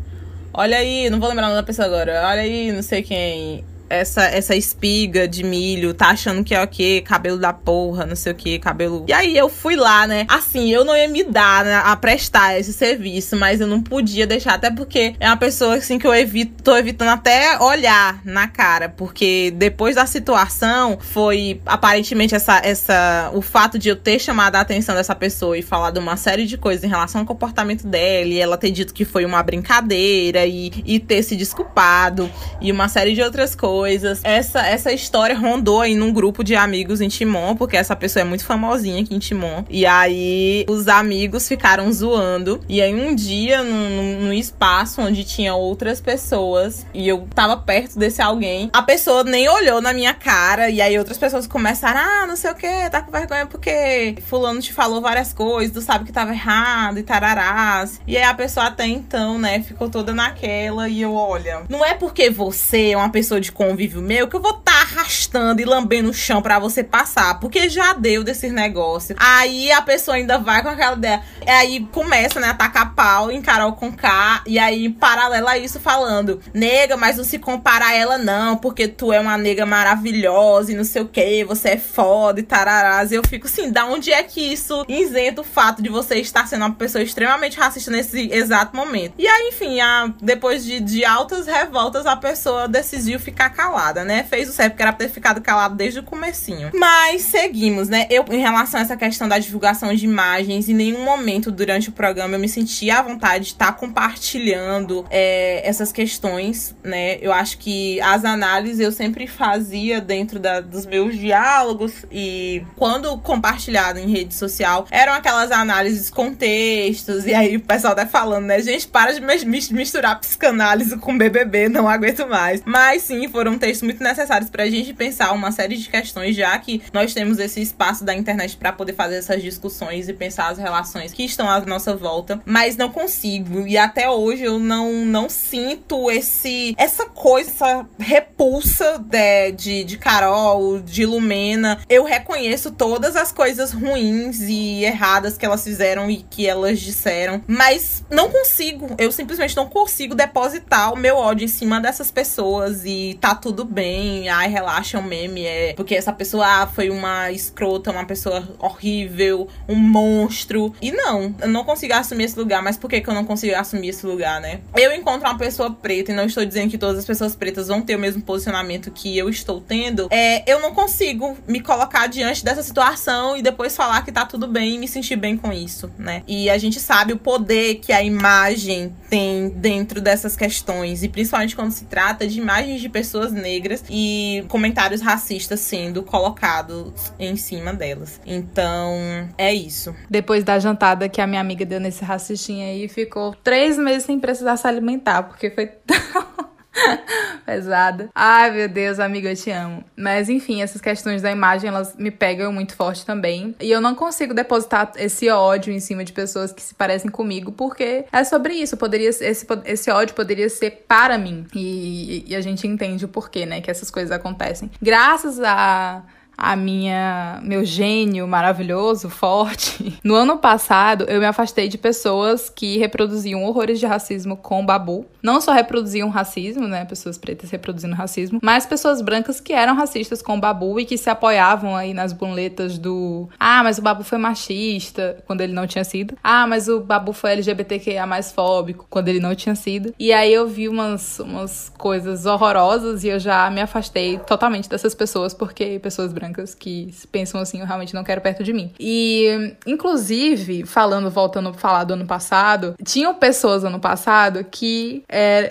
olha aí, não vou lembrar o nome da pessoa agora, olha aí, não sei quem essa, essa espiga de milho, tá achando que é o quê? Cabelo da porra, não sei o quê, cabelo. E aí eu fui lá, né? Assim, eu não ia me dar né, a prestar esse serviço, mas eu não podia deixar, até porque é uma pessoa assim que eu evito, tô evitando até olhar na cara, porque depois da situação foi aparentemente essa, essa o fato de eu ter chamado a atenção dessa pessoa e falado uma série de coisas em relação ao comportamento dela, e ela ter dito que foi uma brincadeira e, e ter se desculpado e uma série de outras coisas coisas. Essa, essa história rondou aí num grupo de amigos em Timon, porque essa pessoa é muito famosinha aqui em Timon. E aí os amigos ficaram zoando. E aí um dia, num, num espaço onde tinha outras pessoas, e eu tava perto desse alguém, a pessoa nem olhou na minha cara. E aí outras pessoas começaram: ah, não sei o que, tá com vergonha porque Fulano te falou várias coisas, tu sabe que tava errado e tararás. E aí a pessoa até então, né, ficou toda naquela. E eu, olha, não é porque você é uma pessoa de convívio meu que eu vou estar tá arrastando e lambendo o chão para você passar, porque já deu desses negócios. Aí a pessoa ainda vai com aquela ideia. E aí começa, né, a tacar pau em Carol com K, e aí paralela a isso falando: "Nega, mas não se compara a ela não, porque tu é uma nega maravilhosa e não sei o que, você é foda e tararás". E eu fico assim, da onde é que isso isenta o fato de você estar sendo uma pessoa extremamente racista nesse exato momento? E aí, enfim, a, depois de, de altas revoltas, a pessoa decidiu ficar calada, né? Fez o certo, porque era pra ter ficado calado desde o comecinho. Mas seguimos, né? Eu, em relação a essa questão da divulgação de imagens, em nenhum momento durante o programa eu me senti à vontade de estar tá compartilhando é, essas questões, né? Eu acho que as análises eu sempre fazia dentro da, dos meus diálogos e quando compartilhado em rede social, eram aquelas análises com textos, e aí o pessoal tá falando, né? Gente, para de misturar psicanálise com BBB, não aguento mais. Mas sim, foram foram textos muito necessários para a gente pensar uma série de questões, já que nós temos esse espaço da internet para poder fazer essas discussões e pensar as relações que estão à nossa volta, mas não consigo e até hoje eu não, não sinto esse essa coisa, essa repulsa de, de, de Carol, de Lumena. Eu reconheço todas as coisas ruins e erradas que elas fizeram e que elas disseram, mas não consigo, eu simplesmente não consigo depositar o meu ódio em cima dessas pessoas e tá tudo bem, ai, relaxa, é um meme, é. Porque essa pessoa ah, foi uma escrota, uma pessoa horrível, um monstro. E não, eu não consigo assumir esse lugar, mas por que, que eu não consigo assumir esse lugar, né? Eu encontro uma pessoa preta, e não estou dizendo que todas as pessoas pretas vão ter o mesmo posicionamento que eu estou tendo, é, eu não consigo me colocar diante dessa situação e depois falar que tá tudo bem e me sentir bem com isso, né? E a gente sabe o poder que a imagem tem dentro dessas questões, e principalmente quando se trata de imagens de pessoas pessoas negras e comentários racistas sendo colocados em cima delas. Então, é isso. Depois da jantada que a minha amiga deu nesse racistinho aí, ficou três meses sem precisar se alimentar, porque foi <laughs> tão. <laughs> Pesada. Ai, meu Deus, amiga, eu te amo. Mas enfim, essas questões da imagem, elas me pegam muito forte também. E eu não consigo depositar esse ódio em cima de pessoas que se parecem comigo, porque é sobre isso. Poderia esse, esse ódio poderia ser para mim. E, e a gente entende o porquê, né? Que essas coisas acontecem. Graças a a minha meu gênio maravilhoso, forte. <laughs> No ano passado, eu me afastei de pessoas que reproduziam horrores de racismo com babu. Não só reproduziam racismo, né, pessoas pretas reproduzindo racismo, mas pessoas brancas que eram racistas com babu e que se apoiavam aí nas boletas do ah, mas o babu foi machista, quando ele não tinha sido. Ah, mas o babu foi LGBTQIA mais fóbico, quando ele não tinha sido. E aí eu vi umas umas coisas horrorosas e eu já me afastei totalmente dessas pessoas porque pessoas brancas brancas que pensam assim, eu realmente não quero perto de mim. E, inclusive, falando, voltando a falar do ano passado, tinham pessoas ano passado que é,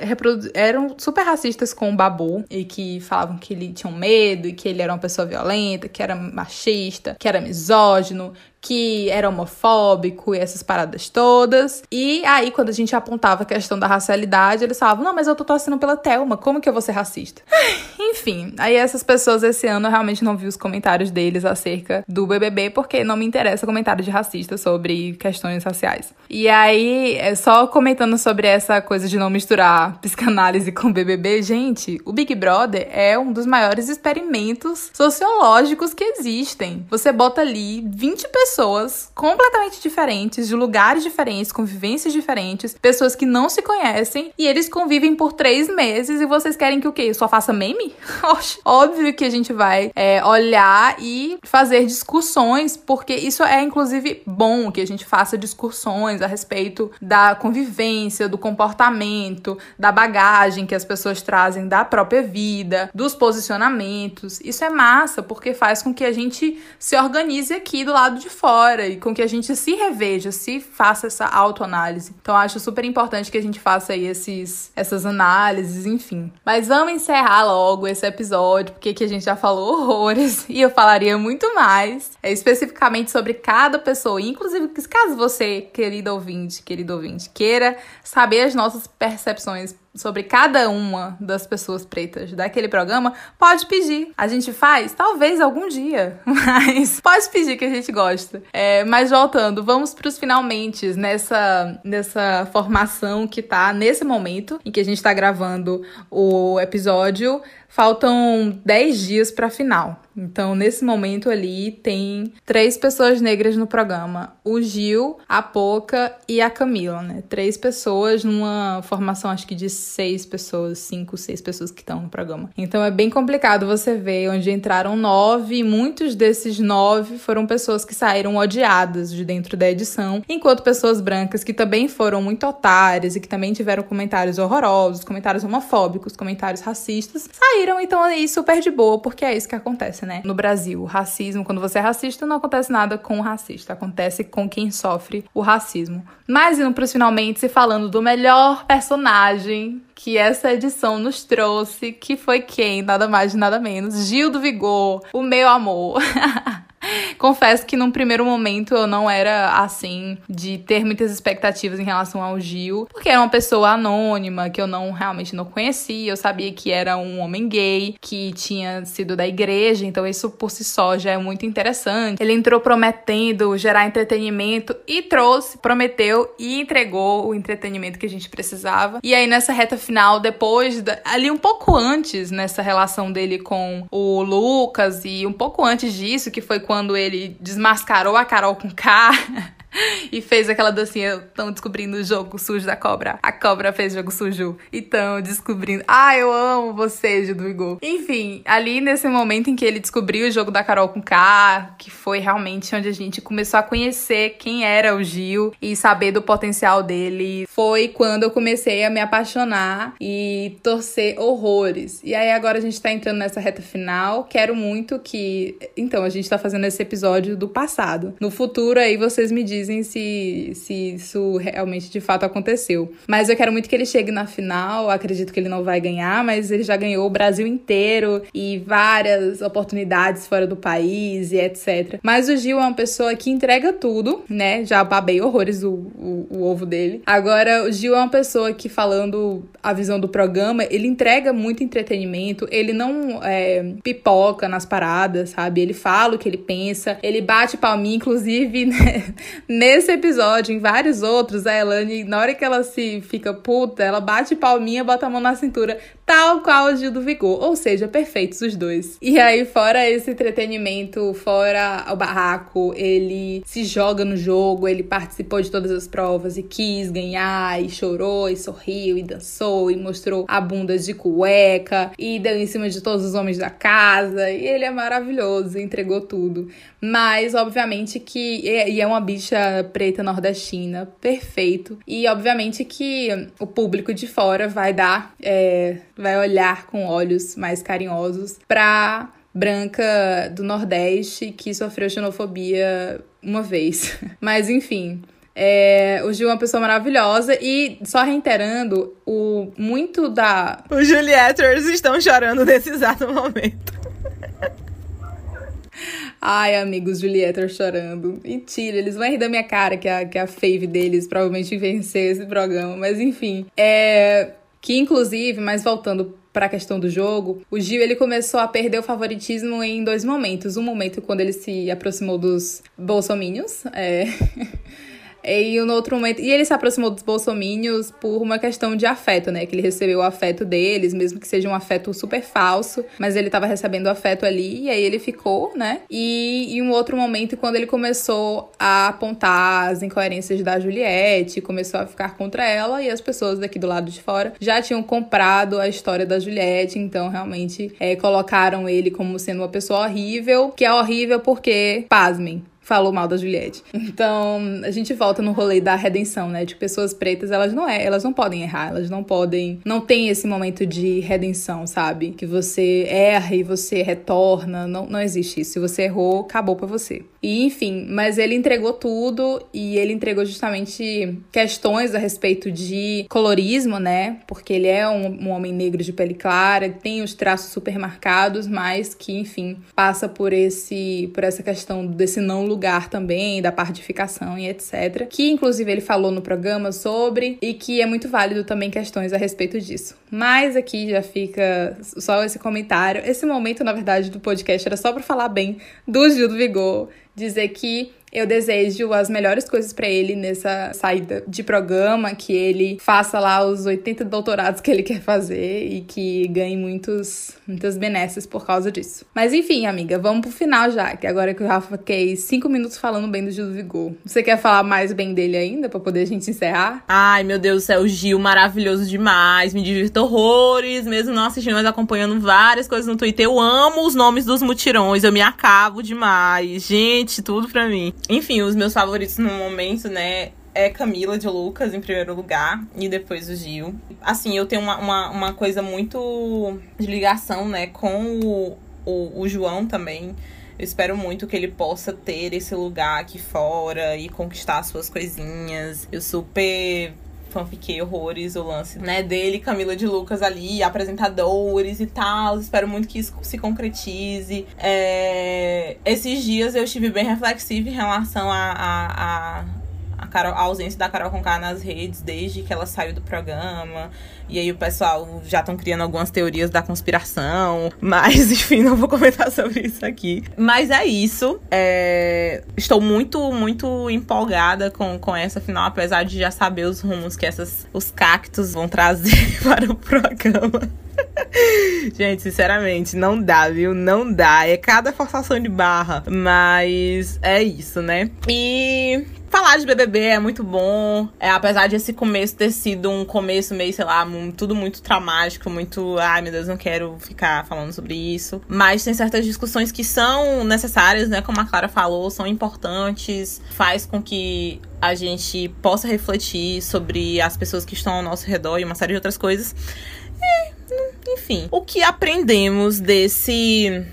eram super racistas com o Babu e que falavam que ele tinha medo e que ele era uma pessoa violenta, que era machista, que era misógino, que era homofóbico e essas paradas todas. E aí, quando a gente apontava a questão da racialidade, eles falavam: Não, mas eu tô torcendo pela Thelma, como que eu vou ser racista? <laughs> Enfim, aí essas pessoas esse ano eu realmente não vi os comentários deles acerca do BBB, porque não me interessa comentário de racista sobre questões raciais. E aí, é só comentando sobre essa coisa de não misturar psicanálise com BBB, gente, o Big Brother é um dos maiores experimentos sociológicos que existem. Você bota ali 20 pessoas pessoas completamente diferentes, de lugares diferentes, convivências diferentes, pessoas que não se conhecem e eles convivem por três meses e vocês querem que o quê? Só faça meme? <laughs> Óbvio que a gente vai é, olhar e fazer discussões, porque isso é inclusive bom que a gente faça discussões a respeito da convivência, do comportamento, da bagagem que as pessoas trazem da própria vida, dos posicionamentos. Isso é massa porque faz com que a gente se organize aqui do lado de fora e com que a gente se reveja, se faça essa autoanálise. Então acho super importante que a gente faça aí esses, essas análises, enfim. Mas vamos encerrar logo esse episódio, porque aqui a gente já falou <laughs> horrores e eu falaria muito mais, é, especificamente sobre cada pessoa. Inclusive, caso você, querido ouvinte, querido ouvinte, queira saber as nossas percepções sobre cada uma das pessoas pretas daquele programa, pode pedir. A gente faz, talvez algum dia, <laughs> mas pode pedir que a gente gosta. É, mas voltando, vamos para os finalmente nessa, nessa formação que tá nesse momento em que a gente está gravando o episódio. Faltam 10 dias para final. Então, nesse momento ali, tem três pessoas negras no programa: o Gil, a Poca e a Camila, né? Três pessoas numa formação, acho que de seis pessoas, cinco, seis pessoas que estão no programa. Então, é bem complicado você ver onde entraram nove, e muitos desses nove foram pessoas que saíram odiadas de dentro da edição, enquanto pessoas brancas que também foram muito otárias e que também tiveram comentários horrorosos, comentários homofóbicos, comentários racistas, saíram então aí super de boa, porque é isso que acontece, né? No Brasil, racismo, quando você é racista, não acontece nada com o racista, acontece com quem sofre o racismo. Mas indo pros finalmente, se falando do melhor personagem que essa edição nos trouxe, que foi quem? Nada mais nada menos, Gil do Vigor, o meu amor. <laughs> Confesso que num primeiro momento eu não era assim de ter muitas expectativas em relação ao Gil, porque era uma pessoa anônima que eu não realmente não conhecia. Eu sabia que era um homem gay, que tinha sido da igreja, então isso por si só já é muito interessante. Ele entrou prometendo gerar entretenimento e trouxe, prometeu e entregou o entretenimento que a gente precisava. E aí nessa reta final, depois ali um pouco antes nessa relação dele com o Lucas e um pouco antes disso, que foi quando ele desmascarou a Carol com K. <laughs> <laughs> e fez aquela dancinha. Estão descobrindo o jogo sujo da cobra. A cobra fez jogo sujo. Então, descobrindo. Ah, eu amo você, Gil. Enfim, ali nesse momento em que ele descobriu o jogo da Carol com K, que foi realmente onde a gente começou a conhecer quem era o Gil e saber do potencial dele, foi quando eu comecei a me apaixonar e torcer horrores. E aí agora a gente tá entrando nessa reta final. Quero muito que. Então, a gente tá fazendo esse episódio do passado. No futuro aí vocês me dizem dizem se, se isso realmente de fato aconteceu. Mas eu quero muito que ele chegue na final. Acredito que ele não vai ganhar, mas ele já ganhou o Brasil inteiro e várias oportunidades fora do país e etc. Mas o Gil é uma pessoa que entrega tudo, né? Já babei horrores o, o, o ovo dele. Agora, o Gil é uma pessoa que, falando a visão do programa, ele entrega muito entretenimento, ele não é, pipoca nas paradas, sabe? Ele fala o que ele pensa, ele bate palminha, inclusive, <laughs> né? Nesse episódio, em vários outros, a Elane, na hora que ela se fica puta, ela bate palminha, bota a mão na cintura, tal qual o Gil do Vigor. Ou seja, perfeitos os dois. E aí, fora esse entretenimento, fora o barraco, ele se joga no jogo, ele participou de todas as provas e quis ganhar, e chorou, e sorriu, e dançou, e mostrou a bunda de cueca, e deu em cima de todos os homens da casa. E ele é maravilhoso, entregou tudo. Mas, obviamente, que. E é uma bicha preta nordestina, perfeito. E obviamente que o público de fora vai dar, é, vai olhar com olhos mais carinhosos pra branca do Nordeste que sofreu xenofobia uma vez. <laughs> Mas enfim. É, o Gil é uma pessoa maravilhosa e só reiterando, o muito da. Os Julieters estão chorando nesse exato momento. Ai, amigos, Julieta chorando. Mentira, eles vão rir da minha cara que a, que a fave deles provavelmente vencer esse programa. Mas enfim, é. Que inclusive, mas voltando para a questão do jogo, o Gil ele começou a perder o favoritismo em dois momentos. Um momento quando ele se aproximou dos bolsominions, é... <laughs> E no outro momento. E ele se aproximou dos bolsomínios por uma questão de afeto, né? Que ele recebeu o afeto deles, mesmo que seja um afeto super falso, mas ele tava recebendo afeto ali, e aí ele ficou, né? E em um outro momento, quando ele começou a apontar as incoerências da Juliette, começou a ficar contra ela, e as pessoas daqui do lado de fora já tinham comprado a história da Juliette, então realmente é, colocaram ele como sendo uma pessoa horrível, que é horrível porque, pasmem, falou mal da Juliette. Então, a gente volta no rolê da redenção, né? De pessoas pretas, elas não é, elas não podem errar, elas não podem, não tem esse momento de redenção, sabe? Que você erra e você retorna, não, não existe isso. Se você errou, acabou para você. E enfim, mas ele entregou tudo e ele entregou justamente questões a respeito de colorismo, né? Porque ele é um, um homem negro de pele clara, tem os traços super marcados, mas que, enfim, passa por esse por essa questão desse não lugar lugar também, da partificação e etc. Que inclusive ele falou no programa sobre e que é muito válido também questões a respeito disso. Mas aqui já fica só esse comentário. Esse momento, na verdade, do podcast era só para falar bem do Gil do Vigor, dizer que eu desejo as melhores coisas para ele nessa saída de programa, que ele faça lá os 80 doutorados que ele quer fazer e que ganhe muitos, muitas benesses por causa disso. Mas enfim, amiga, vamos pro final já, que agora que o Rafa quer cinco minutos falando bem do Gil do Vigor. Você quer falar mais bem dele ainda, pra poder a gente encerrar? Ai, meu Deus do céu, Gil maravilhoso demais, me divirto horrores, mesmo não assistindo, mas acompanhando várias coisas no Twitter. Eu amo os nomes dos mutirões, eu me acabo demais. Gente, tudo pra mim. Enfim, os meus favoritos no momento, né? É Camila de Lucas em primeiro lugar e depois o Gil. Assim, eu tenho uma, uma, uma coisa muito de ligação, né, com o, o, o João também. Eu espero muito que ele possa ter esse lugar aqui fora e conquistar suas coisinhas. Eu super fanfiquei horrores o lance, né, dele, Camila de Lucas ali, apresentadores e tal. Espero muito que isso se concretize. É... Esses dias eu estive bem reflexiva em relação a, a, a a, Carol, a ausência da Carol Conká nas redes desde que ela saiu do programa. E aí o pessoal já estão criando algumas teorias da conspiração. <laughs> Mas, enfim, não vou comentar sobre isso aqui. Mas é isso. É... Estou muito, muito empolgada com, com essa final, apesar de já saber os rumos que essas, os cactos vão trazer <laughs> para o programa. <laughs> Gente, sinceramente, não dá, viu? Não dá. É cada forçação de barra. Mas é isso, né? E falar de BBB é muito bom. É, apesar de esse começo ter sido um começo meio, sei lá, tudo muito traumático, muito. Ai, meu Deus, não quero ficar falando sobre isso. Mas tem certas discussões que são necessárias, né? Como a Clara falou, são importantes. Faz com que a gente possa refletir sobre as pessoas que estão ao nosso redor e uma série de outras coisas. E, enfim, o que aprendemos desse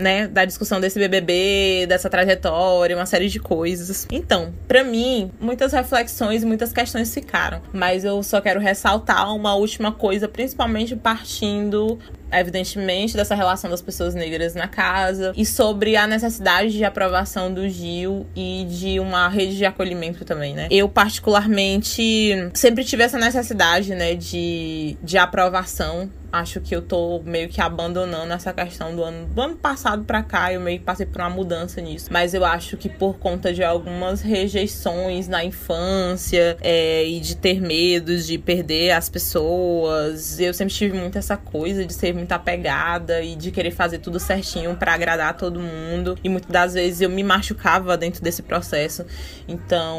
né, da discussão desse BBB, dessa trajetória, uma série de coisas. Então, para mim, muitas reflexões e muitas questões ficaram, mas eu só quero ressaltar uma última coisa, principalmente partindo evidentemente, dessa relação das pessoas negras na casa e sobre a necessidade de aprovação do Gil e de uma rede de acolhimento também, né? Eu, particularmente, sempre tive essa necessidade, né, de, de aprovação acho que eu tô meio que abandonando essa questão do ano, do ano passado para cá, eu meio que passei por uma mudança nisso. Mas eu acho que por conta de algumas rejeições na infância é, e de ter medo de perder as pessoas, eu sempre tive muito essa coisa de ser muito apegada e de querer fazer tudo certinho para agradar todo mundo. E muitas das vezes eu me machucava dentro desse processo. Então,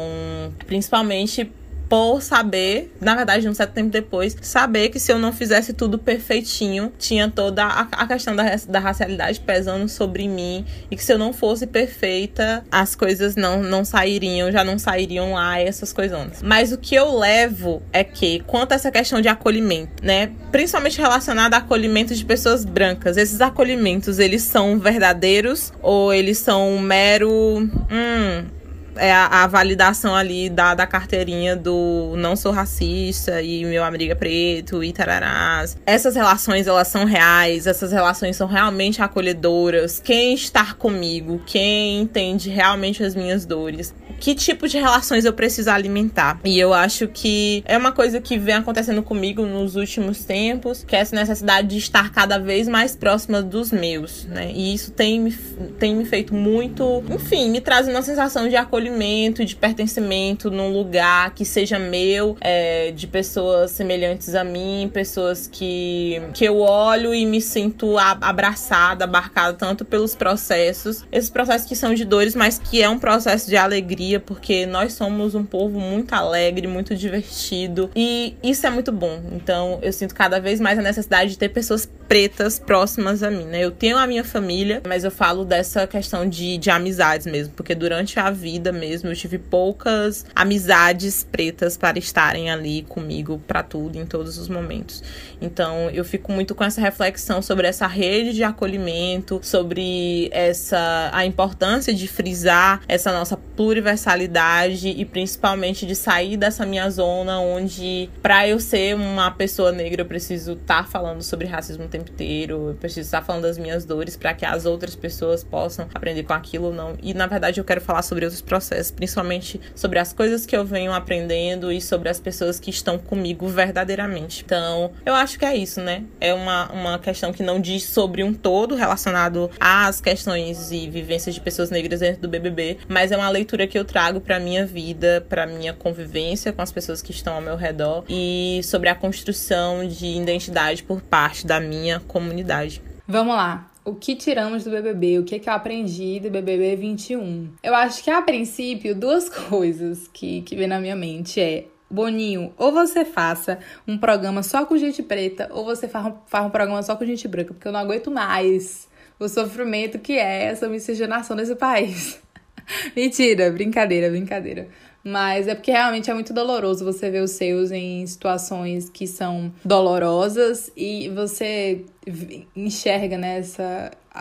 principalmente por saber, na verdade, um certo tempo depois, saber que se eu não fizesse tudo perfeitinho, tinha toda a, a questão da, da racialidade pesando sobre mim e que se eu não fosse perfeita, as coisas não, não sairiam, já não sairiam lá, essas coisas. Mas o que eu levo é que, quanto a essa questão de acolhimento, né, principalmente relacionada a acolhimento de pessoas brancas, esses acolhimentos, eles são verdadeiros ou eles são um mero. Hum, é a, a, validação ali da, da carteirinha do não sou racista e meu amigo é preto e tararás. Essas relações, elas são reais, essas relações são realmente acolhedoras. Quem está comigo, quem entende realmente as minhas dores, que tipo de relações eu preciso alimentar. E eu acho que é uma coisa que vem acontecendo comigo nos últimos tempos, que é essa necessidade de estar cada vez mais próxima dos meus, né? E isso tem, tem me feito muito, enfim, me traz uma sensação de acolhimento acolhimento, de pertencimento num lugar que seja meu, é, de pessoas semelhantes a mim, pessoas que, que eu olho e me sinto abraçada, abarcada tanto pelos processos, esses processos que são de dores, mas que é um processo de alegria, porque nós somos um povo muito alegre, muito divertido, e isso é muito bom. Então, eu sinto cada vez mais a necessidade de ter pessoas pretas próximas a mim, né? Eu tenho a minha família, mas eu falo dessa questão de, de amizades mesmo, porque durante a vida mesmo eu tive poucas amizades pretas para estarem ali comigo para tudo, em todos os momentos. Então eu fico muito com essa reflexão sobre essa rede de acolhimento, sobre essa a importância de frisar essa nossa pluriversalidade e principalmente de sair dessa minha zona onde para eu ser uma pessoa negra eu preciso estar tá falando sobre racismo o tempo inteiro, eu preciso estar falando das minhas dores para que as outras pessoas possam aprender com aquilo ou não. E na verdade eu quero falar sobre outros processos, principalmente sobre as coisas que eu venho aprendendo e sobre as pessoas que estão comigo verdadeiramente. Então, eu acho que é isso, né? É uma, uma questão que não diz sobre um todo relacionado às questões e vivências de pessoas negras dentro do BBB, mas é uma leitura que eu trago para minha vida, para minha convivência com as pessoas que estão ao meu redor e sobre a construção de identidade por parte da minha comunidade. Vamos lá. O que tiramos do BBB? O que, é que eu aprendi do BBB 21? Eu acho que, a princípio, duas <laughs> coisas que, que vem na minha mente é Boninho, ou você faça um programa só com gente preta, ou você um, faz um programa só com gente branca, porque eu não aguento mais o sofrimento que é essa miscigenação desse país. <laughs> Mentira, brincadeira, brincadeira. Mas é porque realmente é muito doloroso você ver os seus em situações que são dolorosas e você enxerga né,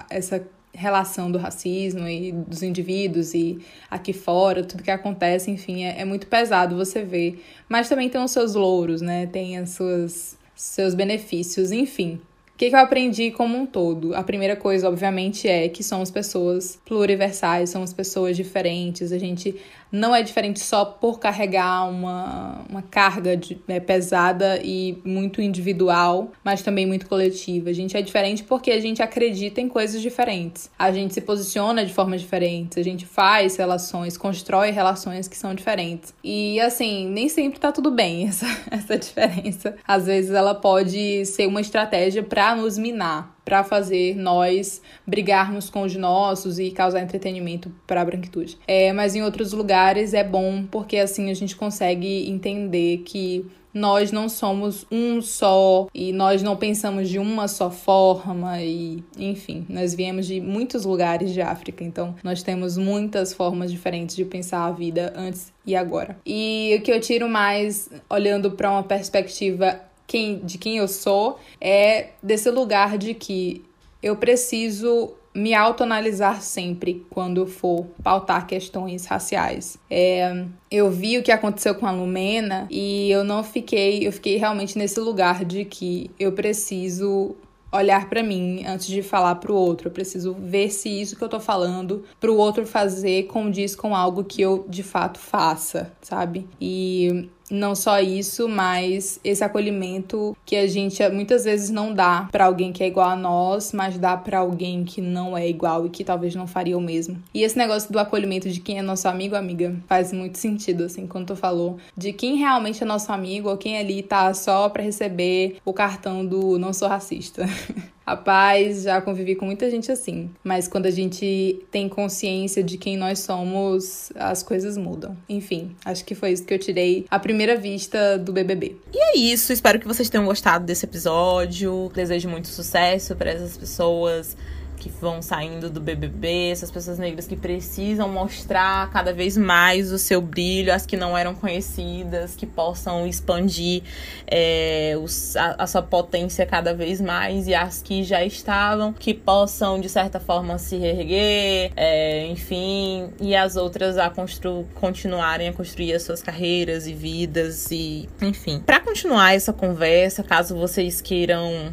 essa relação do racismo e dos indivíduos e aqui fora, tudo que acontece, enfim, é, é muito pesado você ver. Mas também tem os seus louros, né? Tem as suas seus benefícios, enfim que, que eu aprendi como um todo? A primeira coisa, obviamente, é que somos pessoas pluriversais, somos pessoas diferentes. A gente não é diferente só por carregar uma, uma carga de, né, pesada e muito individual, mas também muito coletiva. A gente é diferente porque a gente acredita em coisas diferentes. A gente se posiciona de formas diferentes, a gente faz relações, constrói relações que são diferentes. E assim, nem sempre tá tudo bem essa, <laughs> essa diferença. Às vezes ela pode ser uma estratégia para nos minar, para fazer nós brigarmos com os nossos e causar entretenimento para a branquitude. É, mas em outros lugares é bom porque assim a gente consegue entender que nós não somos um só e nós não pensamos de uma só forma e enfim, nós viemos de muitos lugares de África, então nós temos muitas formas diferentes de pensar a vida antes e agora. E o que eu tiro mais olhando para uma perspectiva quem, de quem eu sou é desse lugar de que eu preciso me autoanalisar sempre quando for pautar questões raciais. É, eu vi o que aconteceu com a Lumena e eu não fiquei, eu fiquei realmente nesse lugar de que eu preciso olhar para mim antes de falar para o outro. Eu preciso ver se isso que eu tô falando para o outro fazer condiz com algo que eu de fato faça, sabe? E não só isso, mas esse acolhimento que a gente muitas vezes não dá para alguém que é igual a nós, mas dá para alguém que não é igual e que talvez não faria o mesmo. E esse negócio do acolhimento de quem é nosso amigo, amiga, faz muito sentido assim quando tu falou de quem realmente é nosso amigo ou quem ali tá só para receber o cartão do não sou racista. <laughs> Rapaz, já convivi com muita gente assim. Mas quando a gente tem consciência de quem nós somos, as coisas mudam. Enfim, acho que foi isso que eu tirei à primeira vista do BBB. E é isso. Espero que vocês tenham gostado desse episódio. Desejo muito sucesso para essas pessoas que vão saindo do BBB, essas pessoas negras que precisam mostrar cada vez mais o seu brilho, as que não eram conhecidas, que possam expandir é, os, a, a, sua potência cada vez mais, e as que já estavam, que possam, de certa forma, se reerguer, é, enfim, e as outras a constru continuarem a construir as suas carreiras e vidas, e enfim. Para continuar essa conversa, caso vocês queiram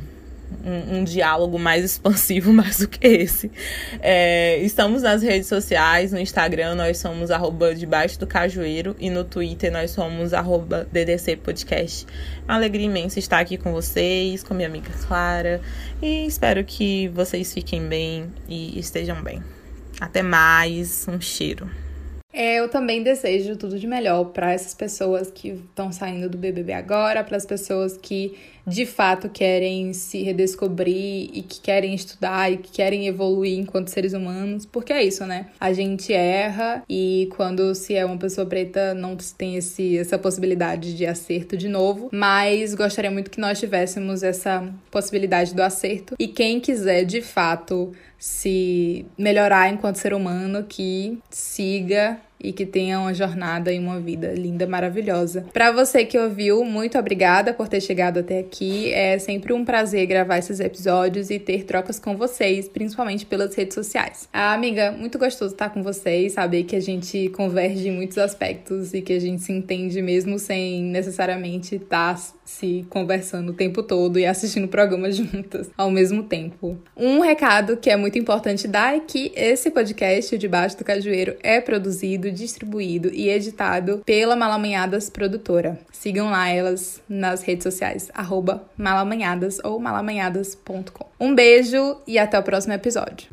um, um, diálogo mais expansivo <laughs> mais do que esse. É, estamos nas redes sociais, no Instagram nós somos arroba debaixo do cajueiro e no Twitter nós somos arroba DDC Podcast. Uma alegria imensa estar aqui com vocês, com minha amiga Clara e espero que vocês fiquem bem e estejam bem. Até mais, um cheiro. É, eu também desejo tudo de melhor para essas pessoas que estão saindo do BBB agora, para as pessoas que de fato querem se redescobrir e que querem estudar e que querem evoluir enquanto seres humanos, porque é isso, né? A gente erra e quando se é uma pessoa preta não tem esse, essa possibilidade de acerto de novo, mas gostaria muito que nós tivéssemos essa possibilidade do acerto e quem quiser de fato se melhorar enquanto ser humano, que siga e que tenha uma jornada e uma vida linda, maravilhosa. Para você que ouviu, muito obrigada por ter chegado até aqui. É sempre um prazer gravar esses episódios e ter trocas com vocês, principalmente pelas redes sociais. Ah, amiga, muito gostoso estar com vocês, saber que a gente converge em muitos aspectos e que a gente se entende mesmo sem necessariamente estar se conversando o tempo todo e assistindo programas juntas ao mesmo tempo. Um recado que é muito importante dar é que esse podcast, Debaixo do Cajueiro, é produzido, distribuído e editado pela Malamanhadas Produtora. Sigam lá elas nas redes sociais, malamanhadas ou malamanhadas.com. Um beijo e até o próximo episódio.